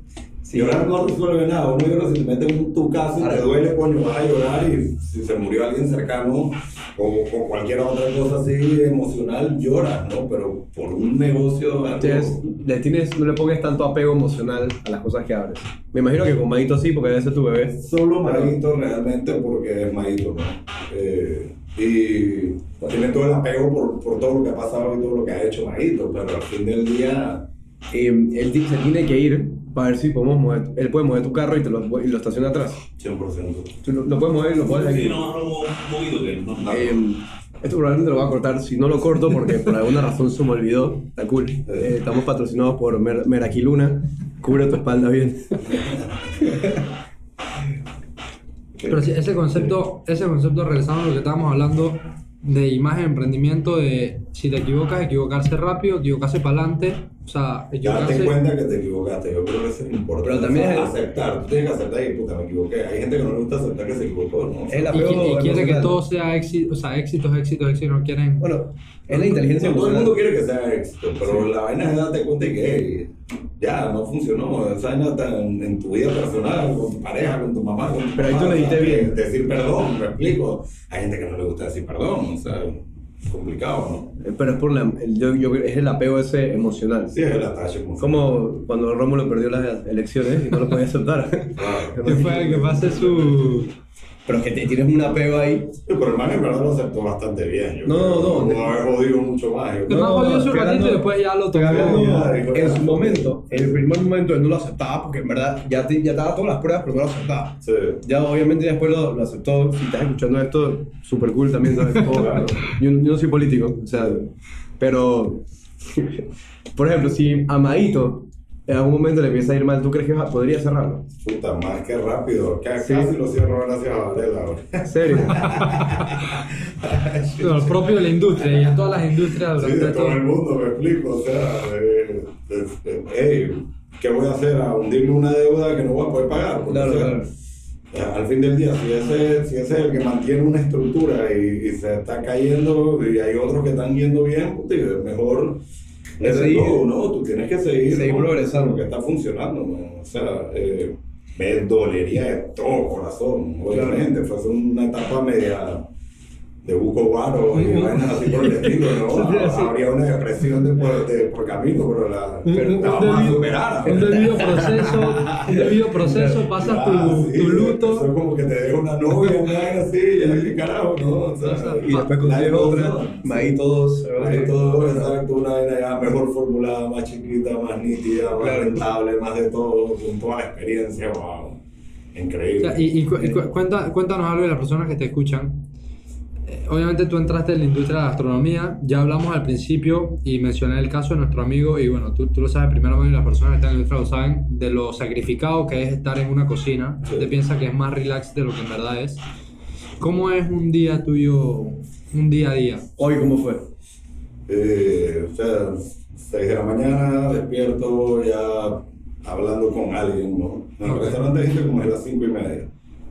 Sí. Llorar no resuelve nada. Uno llora si te metes en tu casa y Ahora- te duele, coño, vas a llorar. Y si se murió alguien cercano o, o cualquier otra cosa así emocional, lloras, ¿no? Pero por un negocio, Entonces, le tienes, no le pongas tanto apego emocional a las cosas que abres. Me imagino que con Maito sí, porque debe ser tu bebé. solo Maguito realmente porque es Maguito, ¿no? Eh, y tiene todo el apego por, por todo lo que ha pasado y todo lo que ha hecho Maguito, pero al fin del día Eh, él se tiene que ir para ver si podemos mover. Él puede mover tu carro y te lo, y lo estaciona atrás. 100%. Tú lo, lo puedes mover y lo puedes Sí, aquí. no, no, movido que no. no. Eh, esto probablemente lo voy a cortar. Si no lo corto, porque por alguna razón se me olvidó. Está cool. Eh, estamos patrocinados por Mer Meraquiluna. Cubre tu espalda bien. Pero sí, ese concepto, ese concepto, regresando a lo que estábamos hablando de imagen, emprendimiento, de si te equivocas, equivocarse rápido, equivocarse para adelante, o sea, Date equivocarse... cuenta que te equivocaste, yo creo que eso es importante. Pero también O sea, es- aceptar, tú tienes que aceptar y puta, me equivoqué. Hay gente que no le gusta aceptar que se equivocó, ¿no? Es la Y, qui- y quiere que todo sea éxito, o sea, éxitos, éxitos, éxitos, no quieren... Bueno, es la inteligencia No, todo el mundo quiere que sea éxito, pero la vaina es darte cuenta que hey, ya no funcionó. Esa vaina está en, en tu vida personal, con tu pareja, con tu mamá. Con tu Pero ahí tú le sea, bien. Decir perdón, me explico. Hay gente que no le gusta decir perdón, o sea, complicado, ¿no? Eh, Pero es por la, el- yo, yo, es el apego ese emocional. Sí, es el atache. como- Como cuando Rómulo perdió las elecciones y no lo podía aceptar. Claro. Que fue que pase su... Pero es que te tienes un apego ahí. Sí, pero el man en verdad lo aceptó bastante bien. Yo No, creo. no, no. Pudo haber jodido mucho más. yo creo. más jodió su ratito y después ya lo dijo, en su momento, en el primer momento él no lo aceptaba porque en verdad ya, te- ya estaba todas las pruebas, pero no lo aceptaba. Sí. Ya obviamente después lo, lo aceptó. Si estás escuchando esto, súper cool también. ¿sabes? Todo- Claro. yo, yo no soy político, o sea, pero, por ejemplo, si Amadito en algún momento le empieza a ir mal, ¿tú crees que podría cerrarlo? Puta, más que rápido. Que Sí. Casi lo cierro gracias a Varela. ¿En serio? Bueno, el propio de la industria y en todas las industrias Sí, de todo todo. el mundo, me explico. O sea, eh, eh, eh, hey, ¿qué voy a hacer? ¿A hundirme una deuda que no voy a poder pagar? Porque, Claro, o sea, claro. Al fin del día, si ese, si ese es el que mantiene una estructura y, y se está cayendo y hay otros que están yendo bien, puta, y es mejor Es seguir. todo, ¿no? Tú tienes que seguir, Seguir con progresando. lo que está funcionando, ¿no? O sea, eh, me dolería de todo corazón, obviamente. Fue una etapa media de buco guaro y vainas así por el estilo, ¿no? Sí, sí. Habría una depresión de por, de por camino, pero la, pero un- un vamos a debido, superar. un debido proceso, un debido proceso, pasas Ya, tu, sí, tu Eso luto. es como que te deja una novia, una vaina así, ya qué carajo, ¿no? O sea, Y después consigues otra. Maí todos. Ahí todo, exacto, una vaina ya mejor formulada, más chiquita, más nítida, más Claro. rentable, más de todo, con toda la experiencia, wow. O Increíble. sea, y y cu- y cu- cuéntanos algo de las personas que te escuchan. Eh, Obviamente tú entraste en la industria de la gastronomía, ya hablamos al principio y mencioné el caso de nuestro amigo y bueno, tú, tú lo sabes primero y las personas que están en la industria lo saben, de lo sacrificado que es estar en una cocina. Sí. Te piensa que es más relax de lo que en verdad es. ¿Cómo es un día tuyo, un día a día? Hoy, ¿cómo fue? Eh, o sea, 6 de la mañana, despierto ya hablando con alguien, ¿no? En el Ok. restaurante dice como a las 5 y media.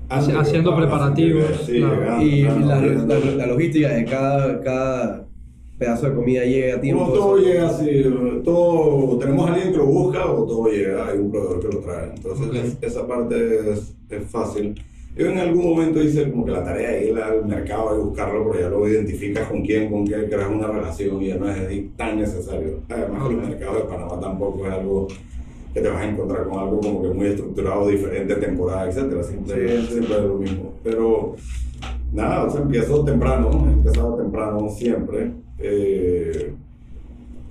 Haciendo preparativos, y Sí, claro. llegando, Y llegando, la, llegando. la- la logística de cada, cada pedazo de comida llega a tiempo. Como todo llega así, todo, tenemos a alguien que lo busca o todo llega, hay un proveedor que lo trae. Entonces, Ok. es- esa parte es, es fácil. Yo en algún momento hice como que la tarea de ir al mercado y buscarlo, porque ya lo identificas con quién, con qué, creas una relación y ya no es tan necesario. Además, que Ok. los mercados de Panamá tampoco es algo que te vas a encontrar con algo como que muy estructurado, diferente temporada, etcétera. Siempre, siempre es lo mismo. Pero nada, o sea, empiezo temprano, he empezado temprano siempre. Eh,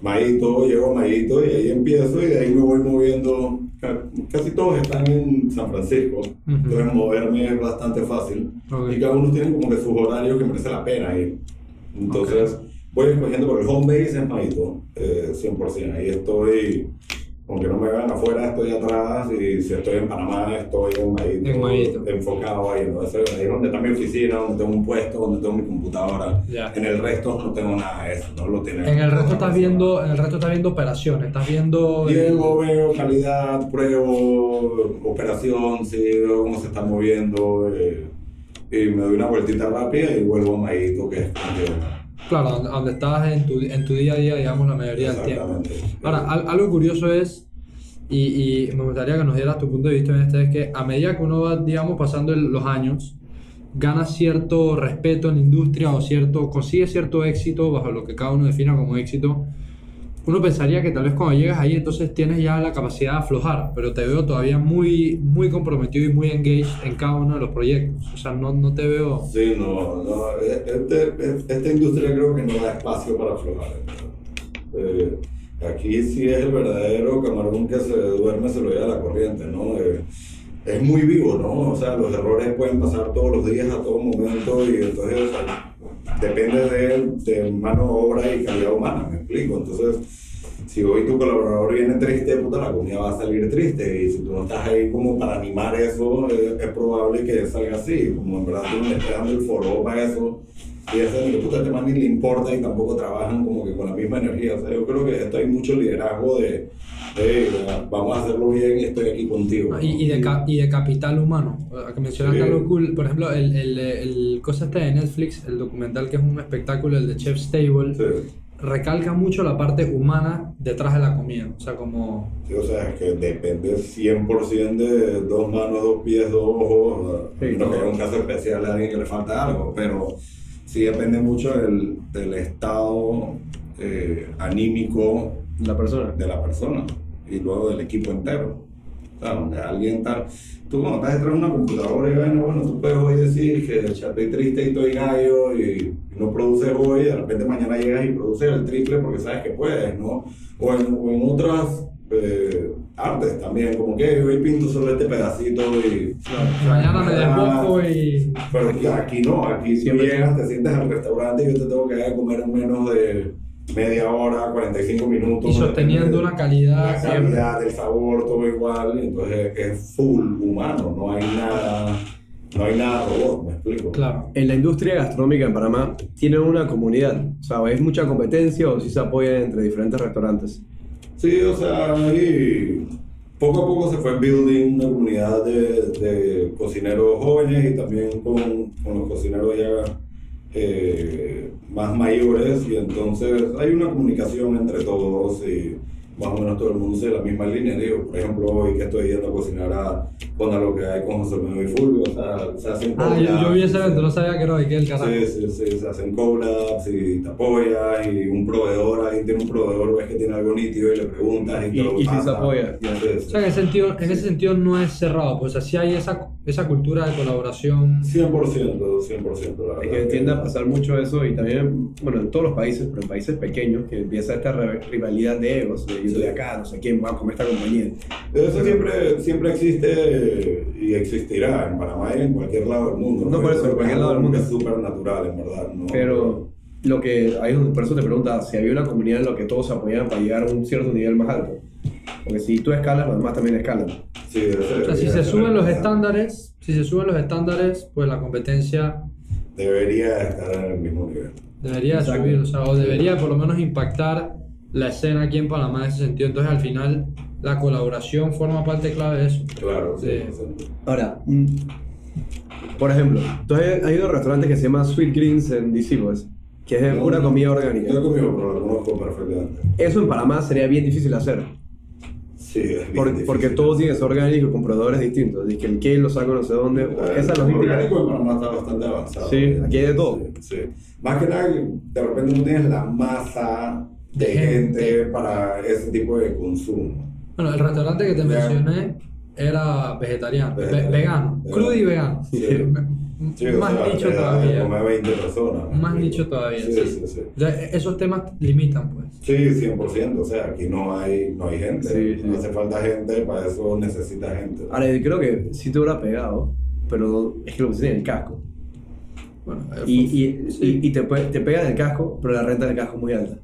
Maíto, llego a Maíto y ahí empiezo y de ahí me voy moviendo. Ca- Casi todos están en San Francisco, entonces moverme es bastante fácil. Ok. Y cada uno tiene como que sus horarios que merece la pena ir. Entonces voy escogiendo por el home base es Maíto, eh, 100%. Ahí estoy, aunque no me vean afuera, estoy atrás y si estoy en Panamá, estoy en En enfocado ahí. ahí donde está mi oficina, donde tengo un puesto, donde tengo mi computadora. En el resto no tengo nada de eso, no lo tiene. En el resto estás viendo, en el resto estás viendo operaciones, estás viendo Llego, veo calidad, pruebo operación, sí, veo cómo se está moviendo eh, y me doy una vueltita rápida y vuelvo a Maíto, que es Claro, donde, donde estás en tu, en tu día a día, digamos, la mayoría del tiempo. Ahora, al- algo curioso es, y, y me gustaría que nos dieras tu punto de vista en este, es que a medida que uno va, digamos, pasando el- los años, gana cierto respeto en la industria o cierto, consigue cierto éxito, bajo lo que cada uno defina como éxito, uno pensaría que tal vez cuando llegas ahí entonces tienes ya la capacidad de aflojar, pero te veo todavía muy, muy comprometido y muy engaged en cada uno de los proyectos. O sea, no, no te veo... Sí, no, no, este- esta industria creo que no da espacio para aflojar. Eh, Aquí sí es el verdadero camarón que se duerme, se lo lleva la corriente, ¿no? Eh, es muy vivo, ¿no? O sea, los errores pueden pasar todos los días, a todo momento, y entonces o sea, depende de, de mano obra y calidad humana, me explico. Entonces, si hoy tu colaborador viene triste, puta, la comida va a salir triste. Y si tú no estás ahí como para animar eso, es, es probable que salga así. Como en verdad tú no le estás dando el foro para eso. Y ese que puta, este man ni le importa y tampoco trabajan como que con la misma energía. O sea, yo creo que esto hay mucho liderazgo de, de vamos a hacerlo bien y estoy aquí contigo. Y, y, de, ca- y de capital humano. Que mencionaste Sí. algo cool. Por ejemplo, el, el, el cosa este de Netflix, el documental que es un espectáculo, el de Chef's Table, Sí. recalca mucho la parte humana detrás de la comida. O sea, como. Sí, o sea, es que depende 100% de dos manos, dos pies, dos ojos, Sí, menos que haya un caso especial de alguien que le falta algo, pero sí depende mucho del, del estado eh, anímico La persona. de la persona y luego del equipo entero. O sea, donde alguien está, tú cuando estás detrás de una computadora y bueno, bueno, tú puedes hoy decir que ya estoy triste y estoy gallo y no produces hoy, de repente mañana llegas y produces el triple porque sabes que puedes, ¿no? O en, o en otras eh, artes también, como que hoy pinto solo este pedacito y... Mañana me desboco y. Pero aquí, aquí no, aquí si Siempre- llegas, te sientes al restaurante y yo te tengo que dar de comer en menos de media hora, 45 minutos. Y sosteniendo una calidad La siempre. calidad, el sabor, todo igual. Entonces es full humano, no hay nada, no hay nada robot, me explico. Claro. En la industria gastronómica en Panamá tienen una comunidad, o sea, ¿es mucha competencia o si se apoyan entre diferentes restaurantes? Sí, o sea, ahí poco a poco se fue building una comunidad de, de cocineros jóvenes y también con, con los cocineros ya eh, más mayores y entonces hay una comunicación entre todos y más o menos todo el mundo sigue la misma línea. Digo, por ejemplo, hoy que estoy yendo a cocinar a, con a lo que hay con José Medo y Fulvio, o sea, se hacen Ah, yo, yo vi ese evento, no sabía que era de qué el carajo. Sí, sí, sí, se hacen collabs y te apoyas y un proveedor, alguien tiene un proveedor, ves que tiene algo nítido y le preguntas y, Y- te lo y si se pasa. apoya, ya. Sí, sí. O sea, en ese sentido, en ese sentido no es cerrado, pues así hay esa, esa cultura de colaboración. 100%, 100%. La Es que tiende a pasar mucho eso y también, bueno, en todos los países, pero en países pequeños, que empieza esta rivalidad de egos, de yo soy de acá, no sé quién va a comer esta compañía. Eso siempre, siempre existe y existirá en Panamá y en cualquier lado del mundo. No, por eso, en cualquier lado del mundo. Es súper natural, en verdad. ¿no? Pero lo que, ahí es donde- por eso te preguntaba, si había una comunidad en la que todos se apoyaban para llegar a un cierto nivel más alto. Porque si tú escalas, los demás también escalan. Sí, debe ser- O sea, si se suben los estándares, si se suben los estándares, pues la competencia Debería estar en el mismo nivel. debería de Exacto. subir, o sea, o debería por lo menos impactar la escena aquí en Panamá en ese sentido. Entonces, al final, la colaboración forma parte clave de eso. Claro, Sí. 100%. Ahora, mm, por ejemplo, tú has has ido a un restaurante que se llama Sweet Greens en DC, pues, que es No, pura no. comida Yo he orgánica. comido, pero lo conozco perfectamente. Eso en Panamá sería bien difícil de hacer. Sí, es Por- difícil. porque todo tiene que ser orgánico con proveedores distintos. Dice que el kale lo saco no sé dónde. Eh, Esa el logística. orgánico en Panamá está bastante avanzado. Sí, aquí hay de todo. Sí, sí. Más que nada, de repente no tienes la masa de gente, gente. para ese tipo de consumo. Bueno, el restaurante que te Ya. mencioné era vegetariano, ve- Vegetariano. vegano, Vegano. crudo y vegano. Sí. Sí, o más sea, nicho de todavía. Comer 20 personas. Más nicho todavía, Sí, sí. sí, sí. O sea, esos temas limitan, pues. Sí, 100%. O sea, aquí no hay, no hay gente. Sí, sí. No hace falta gente, para eso necesita gente. Ahora, yo creo que sí te hubiera pegado, pero es que lo pusiste en el casco. Bueno, eh, Y, y, sí. y, y te, te pega en el casco, pero la renta del casco es muy alta.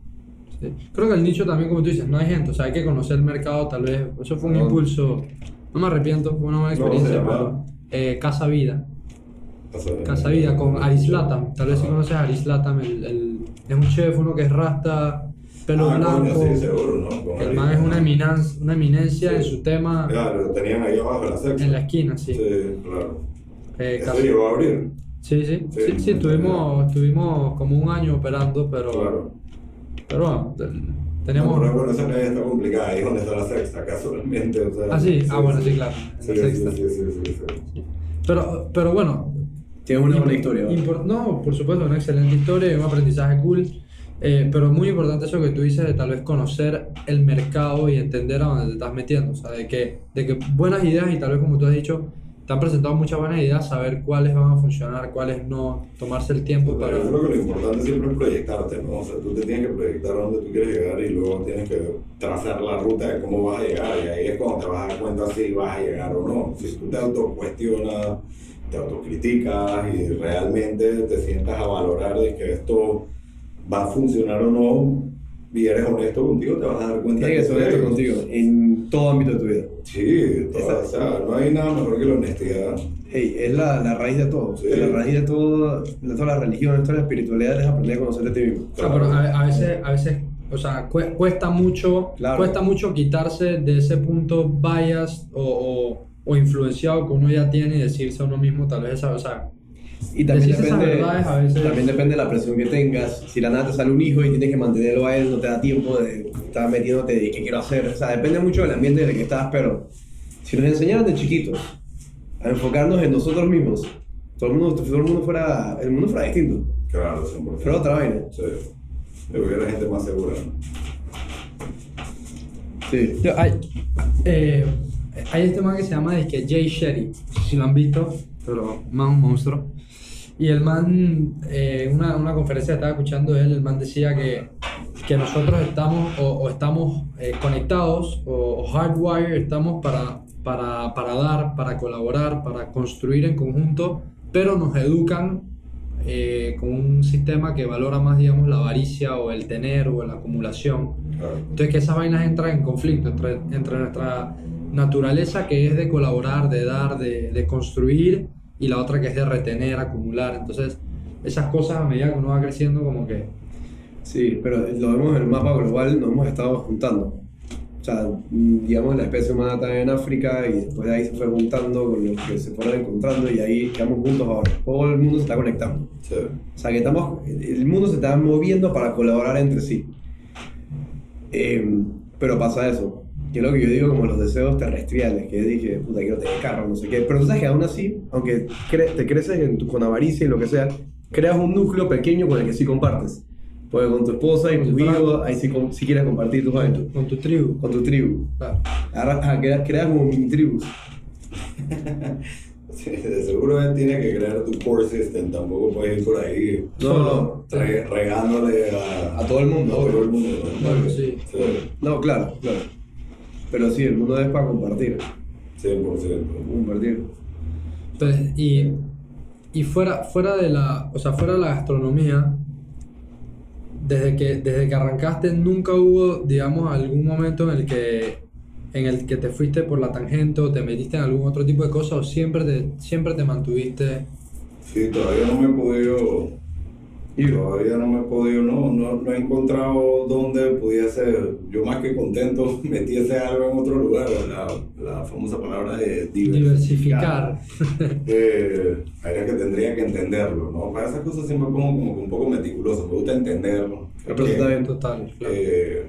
Sí. Creo que el nicho también, como tú dices, no hay gente, o sea, hay que conocer el mercado, tal vez. Eso fue un No. impulso. No me arrepiento, fue una buena ¿Cómo se experiencia. llama? pero, eh, Casa Vida. O sea, Casa Vida con Aris Latam. Tal vez si conoces a Aris Latam, el, el- es un chef, uno que es rasta, pelo ah, coño, blanco. sí, seguro, ¿no? Con el man es ¿no? una eminencia, una eminencia Sí. en su tema Claro, lo tenían ahí abajo en la sección. en la esquina, sí. Sí, claro. Eh, Eso llegó a abrir. sí, sí, Sí, sí, sí, no, tuvimos, tuvimos como un año operando, pero, Claro. pero bueno, te- No, teníamos... bueno, esa calle está complicada, ahí es donde está la sexta, casualmente. O sea, Ah, sí, ah, bueno, sí, claro, Sí, la sexta. sí, sí, sí, sí. Pero, pero bueno, Tienes una buena historia. no, por supuesto, una excelente historia y un aprendizaje cool. eh, pero muy importante eso que tú dices de tal vez conocer el mercado y entender a dónde te estás metiendo. O sea, de que, de que buenas ideas y tal vez como tú has dicho, te han presentado muchas buenas ideas, saber cuáles van a funcionar, cuáles no, tomarse el tiempo para... Yo creo que lo importante siempre es proyectarte, ¿no? O sea, tú te tienes que proyectar a dónde tú quieres llegar y luego tienes que trazar la ruta de cómo vas a llegar. Y ahí es cuando te vas a dar cuenta si vas a llegar o no. Si tú te autocuestionas, te autocriticas y realmente te sientas a valorar de que esto va a funcionar o no, y eres honesto contigo, te vas a dar cuenta Tienes que ser honesto contigo en todo ámbito de tu vida. Sí, toda- o sea, no hay nada mejor que la honestidad. Ey, es la, la raíz de todo. Sí. La raíz de todo, de todas las religiones, toda la espiritualidad es aprender a conocerte a ti mismo. O sea, pero a, a veces, a veces, o sea, cue- cuesta mucho, Claro. cuesta mucho quitarse de ese punto bias o, o, o influenciado que uno ya tiene y decirse a uno mismo tal vez esa, o sea, Y también depende, verdades a veces- también depende de la presión que tengas. Si la nada te sale un hijo y tienes que mantenerlo a él, no te da tiempo de estar metiéndote de qué quiero hacer. O sea, depende mucho del ambiente en el que estás, pero si nos enseñaran de chiquitos a enfocarnos en nosotros mismos, todo el mundo, todo el mundo fuera, el mundo fuera distinto. Claro, 100%. Fuera otra vaina. Sí. Yo creo que la gente más segura. Sí. Yo- hay, eh, hay este man que se llama dizque, Jay Shetty, no sé si lo han visto, pero más un monstruo. Y el man, eh, una, una conferencia que estaba escuchando él, el man decía que, que nosotros estamos o, o estamos eh, conectados o, o hardwire, estamos para, para, para dar, para colaborar, para construir en conjunto, pero nos educan eh, con un sistema que valora más, digamos, la avaricia o el tener o la acumulación. Claro. Entonces que esas vainas entran en conflicto entre, entre nuestra naturaleza que es de colaborar, de dar, de, de construir y la otra que es de retener, acumular. Entonces esas cosas a medida que uno va creciendo como que... Sí, pero lo vemos en el mapa global, nos hemos estado juntando. O sea, digamos, la especie humana está en África y después de ahí se fue juntando con los que se fueron encontrando y ahí quedamos juntos ahora. Todo el mundo se está conectando. Sí. O sea, que estamos, el mundo se está moviendo para colaborar entre sí. Eh, pero pasa eso, que es lo que yo digo como los deseos terrestriales, que dije, puta, quiero tener carro, no sé qué. Pero tú sabes que aún así, aunque cre- te creces en tu- con avaricia y lo que sea, creas un núcleo pequeño con el que sí compartes. Porque con tu esposa y Con tu hijos, ahí sí, sí quieres compartir tus Con tu, con tu tribu. Con tu tribu. Claro. Ahora ah, creas, creas como mini tribus. Sí, seguro él tiene que crear tu core system, tampoco puedes ir por ahí No, no, re- regándole a, a todo el mundo. a todo el mundo. ¿no? Bueno, sí. Sí, No, claro, claro. Pero sí, el mundo es para compartir. 100%. Compartir. Entonces, y, y fuera, fuera de la, o sea, fuera de la gastronomía, desde que, desde que arrancaste nunca hubo, digamos, algún momento en el que en el que te fuiste por la tangente o te metiste en algún otro tipo de cosa o siempre te, siempre te mantuviste Sí, todavía no me he podido. Y Todavía no me he podido, no, no, no he encontrado dónde pudiese, yo más que contento, metiese algo en otro lugar, la, la famosa palabra de diversificar. diversificar. Eh, que tendría que entenderlo, ¿no? Para esas cosas siempre pongo como que un poco meticuloso, me gusta entenderlo. Está bien. Total, claro. Eh,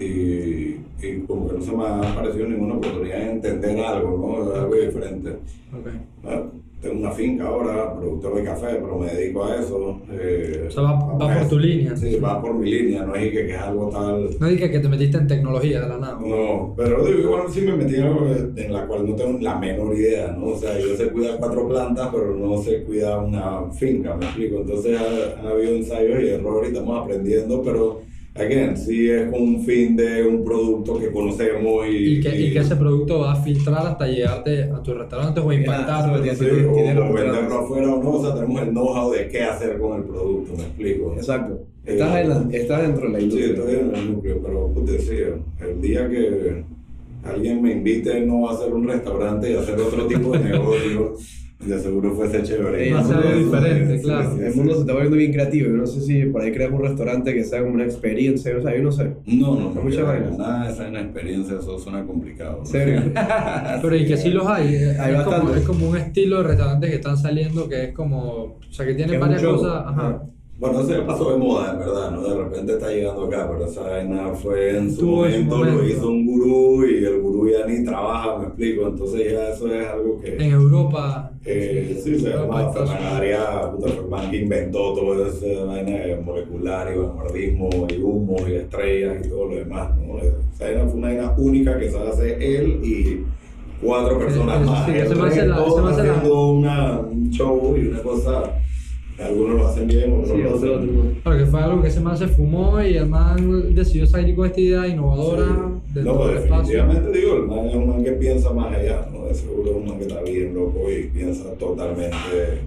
y, y como que no se me ha parecido ninguna oportunidad de entender algo, ¿no? Algo diferente. Ok. Ah, Tengo una finca ahora, productor de café, pero me dedico a eso. eh, O sea, va- va por tu línea. Sí, va por mi línea, no es que, que es algo tal. No dije que te metiste en tecnología de la nada. No, pero digo, igual sí me metí en algo en la cual no tengo la menor idea, ¿no? O sea, yo sé cuidar cuatro plantas, pero no sé cuidar una finca, me explico. Entonces ha, han habido ensayos y errores y estamos aprendiendo, pero, again, sí es con un fin de un producto que conocemos y... Y que, y que ese producto va a filtrar hasta llegarte a tus restaurantes o Ah, impactar. Sí, Tiene- o, venderlo afuera o no, o sea, tenemos el know-how de qué hacer con el producto, me explico. Exacto. Estás, en la- estás dentro de la Sí, industria. estoy en el núcleo, pero pues, decía, el día que alguien me invite no a hacer un restaurante y hacer otro tipo de negocio, de seguro fuese chévere. Va a ser algo diferente, claro. El mundo se está volviendo bien creativo. Yo no sé si por ahí creas un restaurante que sea como una experiencia. O sea, yo no sé. No, no, no. Muchas vainas. Nada de esa una experiencia, eso suena complicado. ¿no? ¿Serio? Pero y que sí los hay. Hay es, como, es un estilo de restaurantes que están saliendo que es como. O sea, que tienen es varias cosas. Ajá. Bueno, eso ya pasó de moda, en verdad, ¿no? De repente está llegando acá, pero esa vaina fue en su, su momento, lo momento. hizo un gurú y el gurú ya ni trabaja, me explico. Entonces ya eso es algo que... En Europa. Eh, sí, se Europa, llama puta, Fernan que inventó todo ese vaina molecular y vanguardismo y humo y estrellas y todo lo demás, ¿no? Esa vaina fue una vaina única que sabe hacer él y cuatro personas Eso más. sí, se man se la- haciendo una, un show y una cosa. Algunos lo hacen bien, otros Sí, lo otro, hacen otro. Claro, que fue algo que ese man se fumó y el man decidió salir con esta idea innovadora Sí. del No, todo el espacio. definitivamente digo, el man es un man que piensa más allá, ¿no? De seguro es un man que está bien loco y piensa totalmente eh,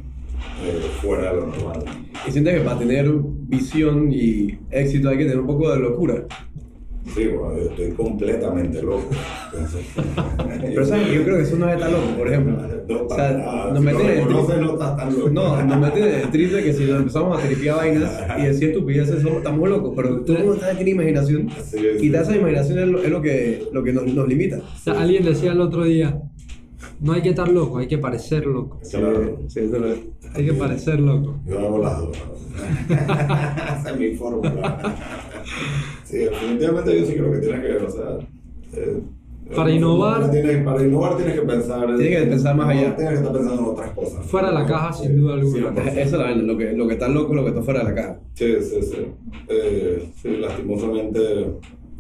fuera de lo normal. Y sientes que para tener visión y éxito hay que tener un poco de locura. Sí, bueno, yo estoy completamente loco. Pero sabes, yo creo que eso no es tan loco, por ejemplo. No, O sea, nos meten en el trip. no estás tan loco. No, nos meten en el trip de que si nos empezamos a tripear vainas y decir estupideces, somos, estamos locos, pero todo el mundo está aquí en imaginación. Sí, sí. Quitar esa imaginación es lo, es lo que, lo que nos, nos limita. O sea, alguien decía el otro día, no hay que estar loco, hay que parecer loco. Claro. Sí, eso lo es. Hay que parecer loco. Yo hago las dos. Esa es mi fórmula. Sí, definitivamente yo sí creo que tienes que, o sea... eh, Para innovar- Tienes, para innovar tienes que pensar... Tienes que pensar más allá. Tienes que estar pensando en otras cosas. Fuera de la caja, sin duda alguna. 100%. Esa es la vaina, lo que, lo que está loco es lo que está fuera de la caja. Sí, sí, sí. Eh, sí, lastimosamente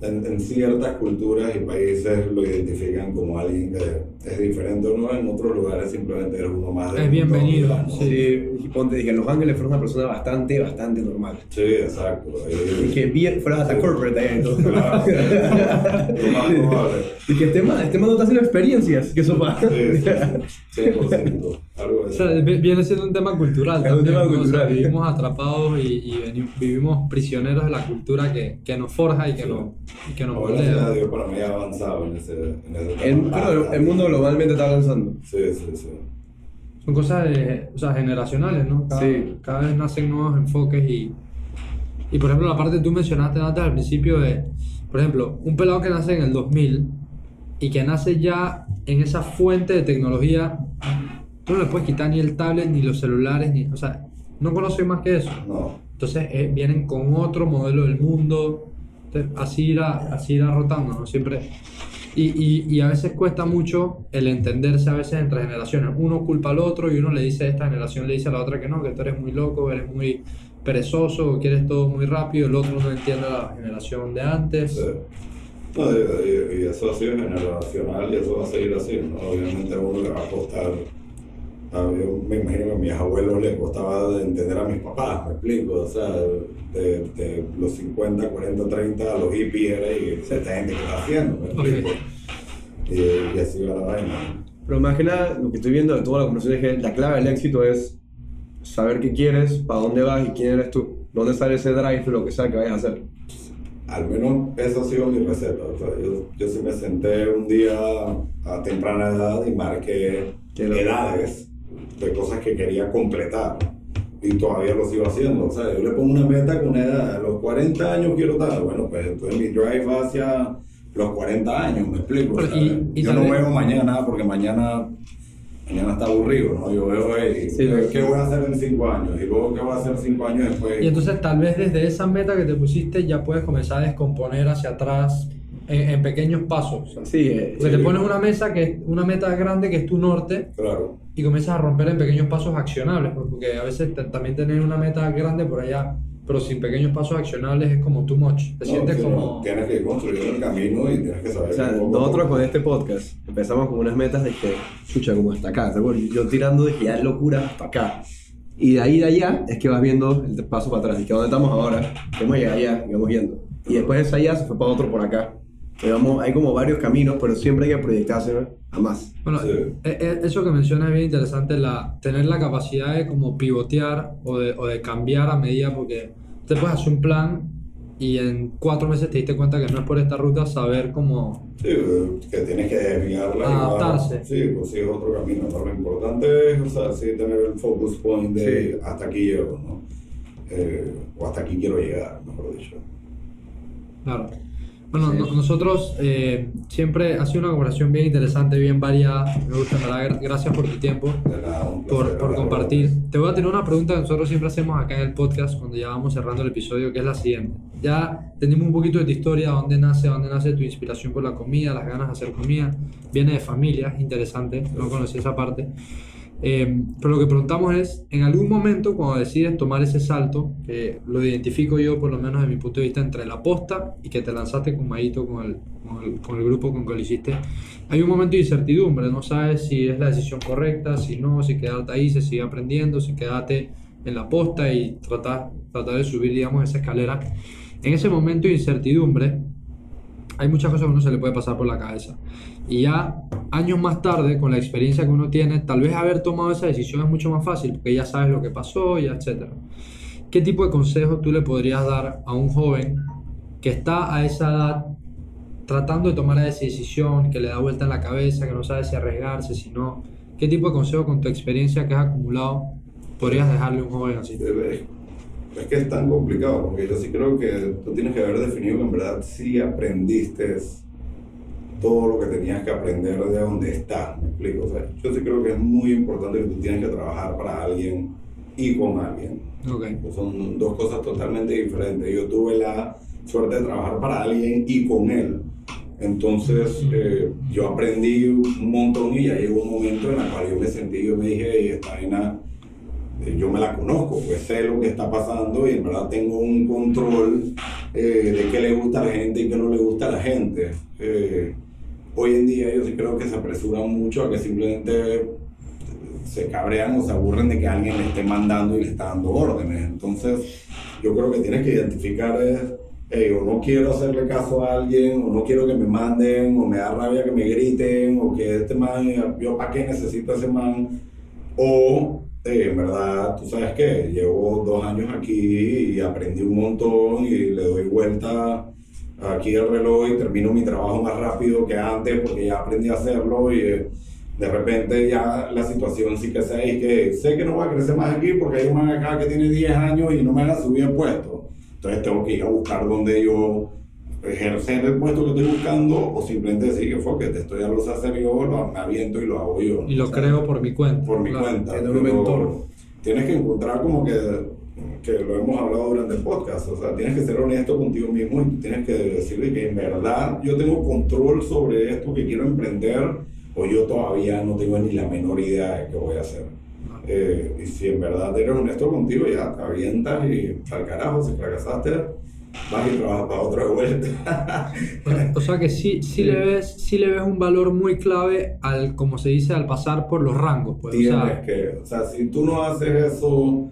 en, en ciertas culturas y países lo identifican como alguien que es diferente o no, en otros lugares simplemente eres uno más. del Es bienvenido, mundo, ¿no? Sí, y ponte, dije, Los Ángeles fuera una persona bastante, bastante normal. Sí, exacto. Y que bien, fuera hasta corporate ahí y todo. Claro. Lo más probable. Y que este man, este man no está haciendo experiencias, que eso pasa. Sí, sí, sí, 100%. Algo de O sea, vi- viene siendo un tema cultural Es un también. tema ¿no? O sea, cultural. vivimos atrapados y, y veni- vivimos prisioneros de la cultura que, que nos forja y que, nos, y que nos No, gracias a moldea. Dios para mí ha avanzado en ese, en ese El, tema. claro, el mundo globalmente está avanzando. Sí, sí, sí. Son cosas de, o sea, generacionales, ¿no? Cada, Sí. cada vez nacen nuevos enfoques y, y, por ejemplo, la parte que tú mencionaste antes al principio de, por ejemplo, un pelado que nace en el 2000 y que nace ya en esa fuente de tecnología, tú no le puedes quitar ni el tablet, ni los celulares, ni, o sea, no conoce más que eso. No. Entonces eh, vienen con otro modelo del mundo, entonces, así irá, así irá rotando, ¿no? Siempre. Y, y, y a veces cuesta mucho el entenderse a veces entre generaciones. Uno culpa al otro y uno le dice a esta generación, le dice a la otra que no, que tú eres muy loco, eres muy perezoso, quieres todo muy rápido, el otro no entiende a la generación de antes. Sí. No, y, y- eso ha sido generacional y eso va a seguir así, ¿no? Obviamente a uno le va a costar, yo me imagino que a mis abuelos les costaba de entender a mis papás, me explico, o sea, de, de los 50, 40, 30 a los hippies era y esta gente que está haciendo, me explico. Y, y así va la vaina. Pero más que nada, lo que estoy viendo de toda la conversación es que la clave del éxito es saber qué quieres, para dónde vas y quién eres tú. ¿Dónde sale ese drive, lo que sea que vayas a hacer? Al menos esa ha sido mi receta. O sea, yo, yo sí me senté un día a temprana edad y marqué edades de cosas que quería completar. Y todavía lo sigo haciendo. O sea, yo le pongo una meta con una edad. A los 40 años quiero tal. Bueno, pues entonces mi drive hacia los 40 años, me explico. Pero y- y yo no veo mañana porque mañana, mañana está aburrido, ¿no? Yo veo, hey, Sí, ¿qué voy a hacer en 5 años? Y luego, ¿qué voy a hacer 5 años después? Y entonces tal vez desde esa meta que te pusiste ya puedes comenzar a descomponer hacia atrás en, en pequeños pasos. Sí, eh, Porque Sí. te pones una mesa que es una meta grande que es tu norte Claro. y comienzas a romper en pequeños pasos accionables, pues, porque a veces te- también tener una meta grande por allá, pero sin pequeños pasos accionables es como too much. Te No, sientes como... Tienes que construir el camino y tienes que saber. O sea, nosotros con este podcast empezamos con unas metas de que, chucha, como hasta acá, ¿te acuerdas? Yo tirando de que ya es locura hasta acá. Y de ahí de allá es que vas viendo el paso para atrás. Y que dónde estamos ahora, queremos llegar allá y vamos yendo. Y después de esa allá se fue para otro por acá. Hay como varios caminos, pero siempre hay que proyectarse a más. Bueno, Sí. e- e- eso que mencionas es bien interesante, la, tener la capacidad de como pivotear o de, o de cambiar a medida, porque te puedes hacer un plan y en cuatro meses te diste cuenta que no es por esta ruta, saber cómo... Sí, que tienes que desviarla. y Adaptarse. Sí, pues sí, es otro camino. ¿no? Lo importante es, o sea, sí, tener el focus point de Sí. hasta aquí llego, ¿no? Eh, o hasta aquí quiero llegar, mejor dicho. Claro. Bueno, Sí. no- nosotros eh, siempre ha sido una conversación bien interesante, bien variada. Me gusta, verdad. Gra- Gracias por tu tiempo, nada, por, por compartir. Te voy a tener una pregunta que nosotros siempre hacemos acá en el podcast cuando ya vamos cerrando el episodio, que es la siguiente. Ya tenemos un poquito de tu historia, dónde nace, dónde nace tu inspiración por la comida, las ganas de hacer comida. Viene de familia, interesante, no conocí esa parte. Eh, pero lo que preguntamos es, en algún momento cuando decides tomar ese salto, que lo identifico yo por lo menos desde mi punto de vista entre la posta y que te lanzaste con Maito, con el, con el, con el grupo con que lo hiciste, hay un momento de incertidumbre, no sabes si es la decisión correcta, si no, si quedarte ahí, si sigue aprendiendo, si quedarte en la posta y tratar, tratar de subir, digamos, esa escalera. En ese momento de incertidumbre, hay muchas cosas que uno se le puede pasar por la cabeza. Y ya años más tarde, con la experiencia que uno tiene, tal vez haber tomado esa decisión es mucho más fácil, porque ya sabes lo que pasó, ya etcétera. ¿Qué tipo de consejo tú le podrías dar a un joven que está a esa edad tratando de tomar esa decisión, que le da vuelta en la cabeza, que no sabe si arriesgarse, si no? ¿Qué tipo de consejo con tu experiencia que has acumulado podrías dejarle a un joven así? Es que es tan complicado, porque yo sí creo que tú tienes que haber definido que en verdad sí aprendiste todo lo que tenías que aprender de donde estás, me explico. O sea, yo sí creo que es muy importante que tú tienes que trabajar para alguien y con alguien. Okay. Son dos cosas totalmente diferentes. Yo tuve la suerte de trabajar para alguien y con él. Entonces eh, yo aprendí un montón y ya llegó un momento en el cual yo me sentí, yo me dije, y esta vaina yo me la conozco, pues sé lo que está pasando y en verdad tengo un control eh, de qué le gusta a la gente y qué no le gusta a la gente. Eh, hoy en día yo sí creo que se apresuran mucho a que simplemente se cabrean o se aburren de que alguien le esté mandando y le está dando órdenes. Entonces yo creo que tienes que identificar es, hey, o no quiero hacerle caso a alguien, o no quiero que me manden, o me da rabia que me griten, o que este man, yo para qué necesito ese man, o en verdad, tú sabes que llevo dos años aquí y aprendí un montón y le doy vuelta aquí el reloj y termino mi trabajo más rápido que antes porque ya aprendí a hacerlo y eh, de repente ya la situación sí que sé y que sé que no voy a crecer más aquí porque hay un man acá que tiene 10 años y no me van a subir puesto. Entonces tengo que ir a buscar donde yo ejercer el puesto que estoy buscando o simplemente decir que fue que te estoy a los yo, lo, me aviento y lo hago yo. Y lo O sea, creo por mi cuenta. por mi claro. cuenta. Tener un mentor. Tienes que encontrar como que, que lo hemos hablado durante el podcast, o sea, tienes que ser honesto contigo mismo y tienes que decirle que en verdad yo tengo control sobre esto que quiero emprender o yo todavía no tengo ni la menor idea de qué voy a hacer. Eh, y si en verdad eres honesto contigo, ya te avientas y al carajo, si fracasaste, vas y trabajas para otra vuelta. O sea que sí, sí, Le ves, sí le ves un valor muy clave al, como se dice, al pasar por los rangos. Pues, o Tienes sea, que, o sea, si tú no haces eso,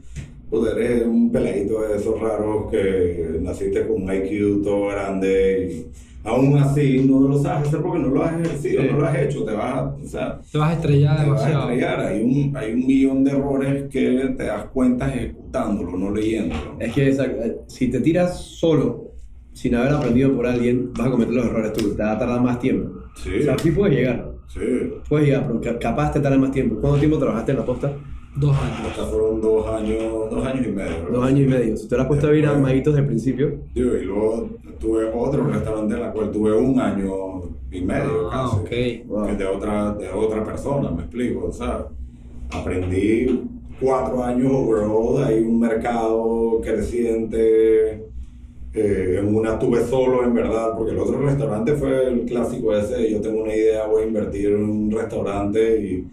pues eres un peladito de esos raros que naciste con un IQ todo grande y aún así no lo sabes hacer porque no lo has ejercido, Sí. no lo has hecho, te vas a, o sea, te vas a estrellar te vas a demasiado. estrellar. Hay un, hay un millón de errores que te das cuenta no leyéndolo. Es que esa- si te tiras solo, sin haber aprendido por alguien, vas a cometer los errores tú. Te va a tardar más tiempo. Sí, O sea, sí puedes llegar. sí. Puedes llegar, pero ca- capaz te tarda más tiempo. ¿Cuánto tiempo trabajaste en la posta? Dos años. Hasta fueron dos años, dos años y medio. ¿verdad? Dos años y medio. Si te lo has puesto a vivir a maguitos desde el principio, Digo, y luego tuve otro restaurante en el cual tuve un año y medio Ah, casi. ok. wow. que de otra, de otra persona, me explico. O sea, aprendí cuatro años overall, hay un mercado creciente. eh, en una estuve solo, en verdad, porque el otro restaurante fue el clásico ese. Yo tengo una idea, voy a invertir en un restaurante y,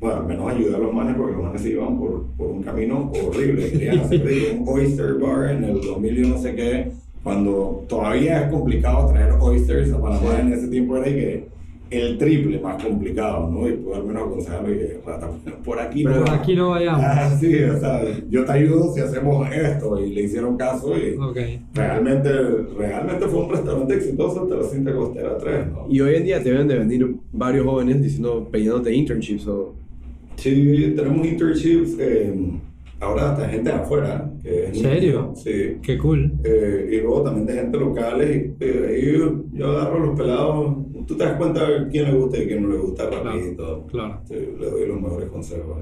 bueno, al menos ayudar a los manes, porque los manes se iban por, por un camino horrible. Querían hacer un oyster bar en el 2000 y no sé qué, cuando todavía es complicado traer oysters a Panamá en ese tiempo era y que el triple más complicado, ¿no? Y puedo al menos aconsejarle que "Rata, por aquí no Por va". aquí no vayamos. Ah, sí, o sea, yo te ayudo si hacemos esto y le hicieron caso y Ok. realmente, realmente fue un restaurante exitoso hasta la cinta costera 3, ¿no? Y hoy en día te deben de venir varios jóvenes diciendo, pidiéndote internships o... Sí, tenemos internships, eh, ahora hasta gente de afuera. Que ¿En serio? Sí. Qué cool. Eh, y luego también de gente locales. Y, eh, ahí yo, agarro los pelados. Tú te das cuenta de quién le gusta y quién no le gusta rapidito. Claro. Sí, le doy los mejores consejos.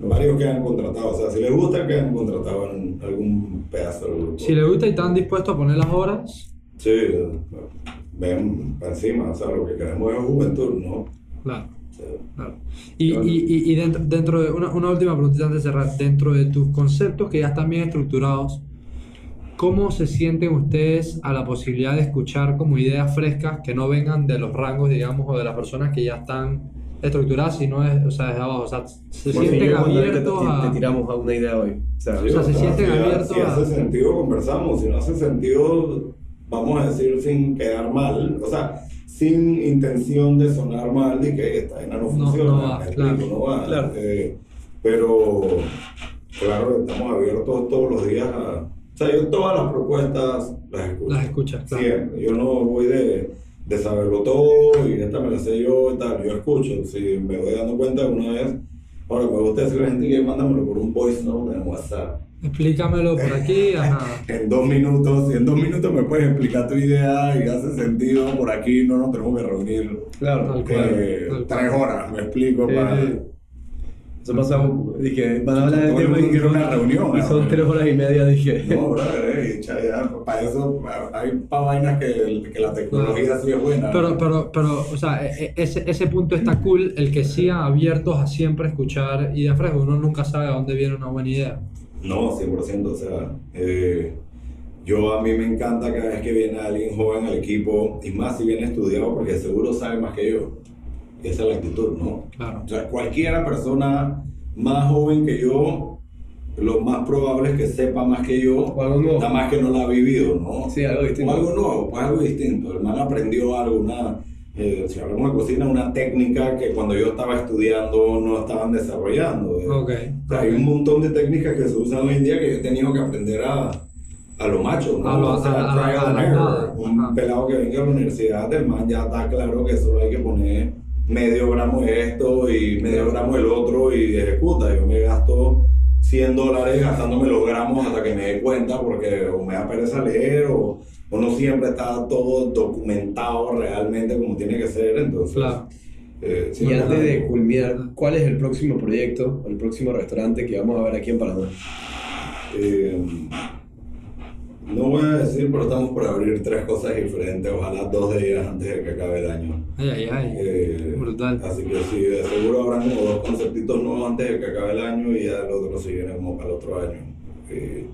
Y Varios quedan contratados. O sea, si les gusta, quedan contratados en algún pedazo del grupo. Si le gusta y están dispuestos a poner las horas, Sí, ven para encima. O sea, lo que queremos es juventud, ¿no? claro. Sí. claro. Y, y, y, y dentro, dentro de una, una última preguntita antes de cerrar, dentro de tus conceptos que ya están bien estructurados, ¿cómo se sienten ustedes a la posibilidad de escuchar como ideas frescas que no vengan de los rangos, digamos, o de las personas que ya están estructurada, sino es, o sea, es abajo. O sea, se Bueno, sienten te- abiertos te, te a. tiramos a una idea hoy. O sea, O sea, se si sienten ha- abiertos Si a- hace sentido, conversamos. Si no hace sentido, vamos a decir sin quedar mal. O sea, sin intención de sonar mal de que esta vaina no No, funciona. no va, claro. no va. Claro. Eh, pero, claro, estamos abiertos todos los días a. O sea, yo todas las propuestas las escucho. Las escuchas, claro. Siempre. Yo no voy de, de saberlo todo y esta me la sé yo y tal. Yo escucho. Si me voy dando cuenta de una vez. Ahora, me gusta decirle a la gente que mándamelo por un voice note en WhatsApp. Explícamelo por aquí, ajá. En dos minutos, en dos minutos me puedes explicar tu idea y hace sentido, por aquí no nos tenemos que reunir claro. Tal cual. eh, tal cual. tres horas, me explico. Sí, para... Eso pasa, dije, van a hablar el tema y quiere una reunión, Y son tres horas y media, dije. No, brother, eh, ya, para eso hay para vainas que, que la tecnología sí es buena. Pero, pero, pero, o sea, e- e- ese, ese punto está cool, el que sigan abiertos a siempre escuchar ideas frescas. Uno nunca sabe a dónde viene una buena idea. No, 100%, o sea, eh, yo a mí me encanta cada vez que viene alguien joven al equipo, y más si viene estudiado, porque seguro sabe más que yo. Esa es la actitud, ¿no? Claro. O sea, cualquiera persona más joven que yo, lo más probable es que sepa más que yo, O algo nuevo. nada más que no lo ha vivido, ¿no? Sí, algo distinto. O algo nuevo, pues algo distinto. El man aprendió algo, una, eh, si hablamos de cocina, una técnica que cuando yo estaba estudiando no estaban desarrollando. eh. Ok. O sea, hay un montón de técnicas que se usan hoy en día que yo he tenido que aprender a, a lo macho, ¿no? A lo- o sea, a- trial a and error. Un Ajá. pelado que venga a la universidad, el man ya está claro que solo hay que poner medio gramo esto y medio gramo del otro y ejecuta. Yo me gasto 100 dólares gastándome los gramos hasta que me dé cuenta porque o me da pereza leer o, o no siempre está todo documentado realmente como tiene que ser. Entonces, Claro. eh, Y antes de culminar, ¿cuál es el próximo proyecto, el próximo restaurante que vamos a ver aquí en Panamá? Eh, no voy a decir, pero estamos por abrir tres cosas diferentes, ojalá dos de ellas antes de que acabe el año. Ay, ay, ay. Eh, Brutal. Así que sí, de seguro habrán como dos conceptitos nuevos antes de que acabe el año y ya el otro se viene como para el otro año. Eh,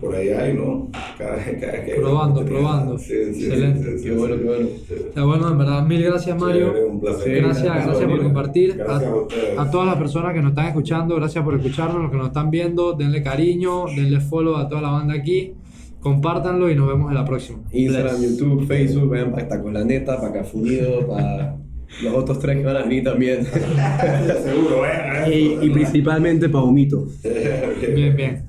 por ahí hay, ¿no? Cada, cada que hay Probando, oportunidad. probando. Sí, sí, Excelente. sí, sí, Qué bueno, sí. qué bueno. Sí. Ya, bueno, en verdad, mil gracias, Mario. Un placer. Gracias, gracias gracias por compartir. Gracias a A, a todas las personas que nos están escuchando, gracias por escucharnos, los que nos están viendo, denle cariño, denle follow a toda la banda aquí, compártanlo y nos vemos en la próxima. Instagram, Bless. YouTube, Facebook, vayan para Tacos La Neta, para Cafunido, para los otros tres que van a venir también. Seguro, eh. y, y principalmente para Humito. Bien, bien.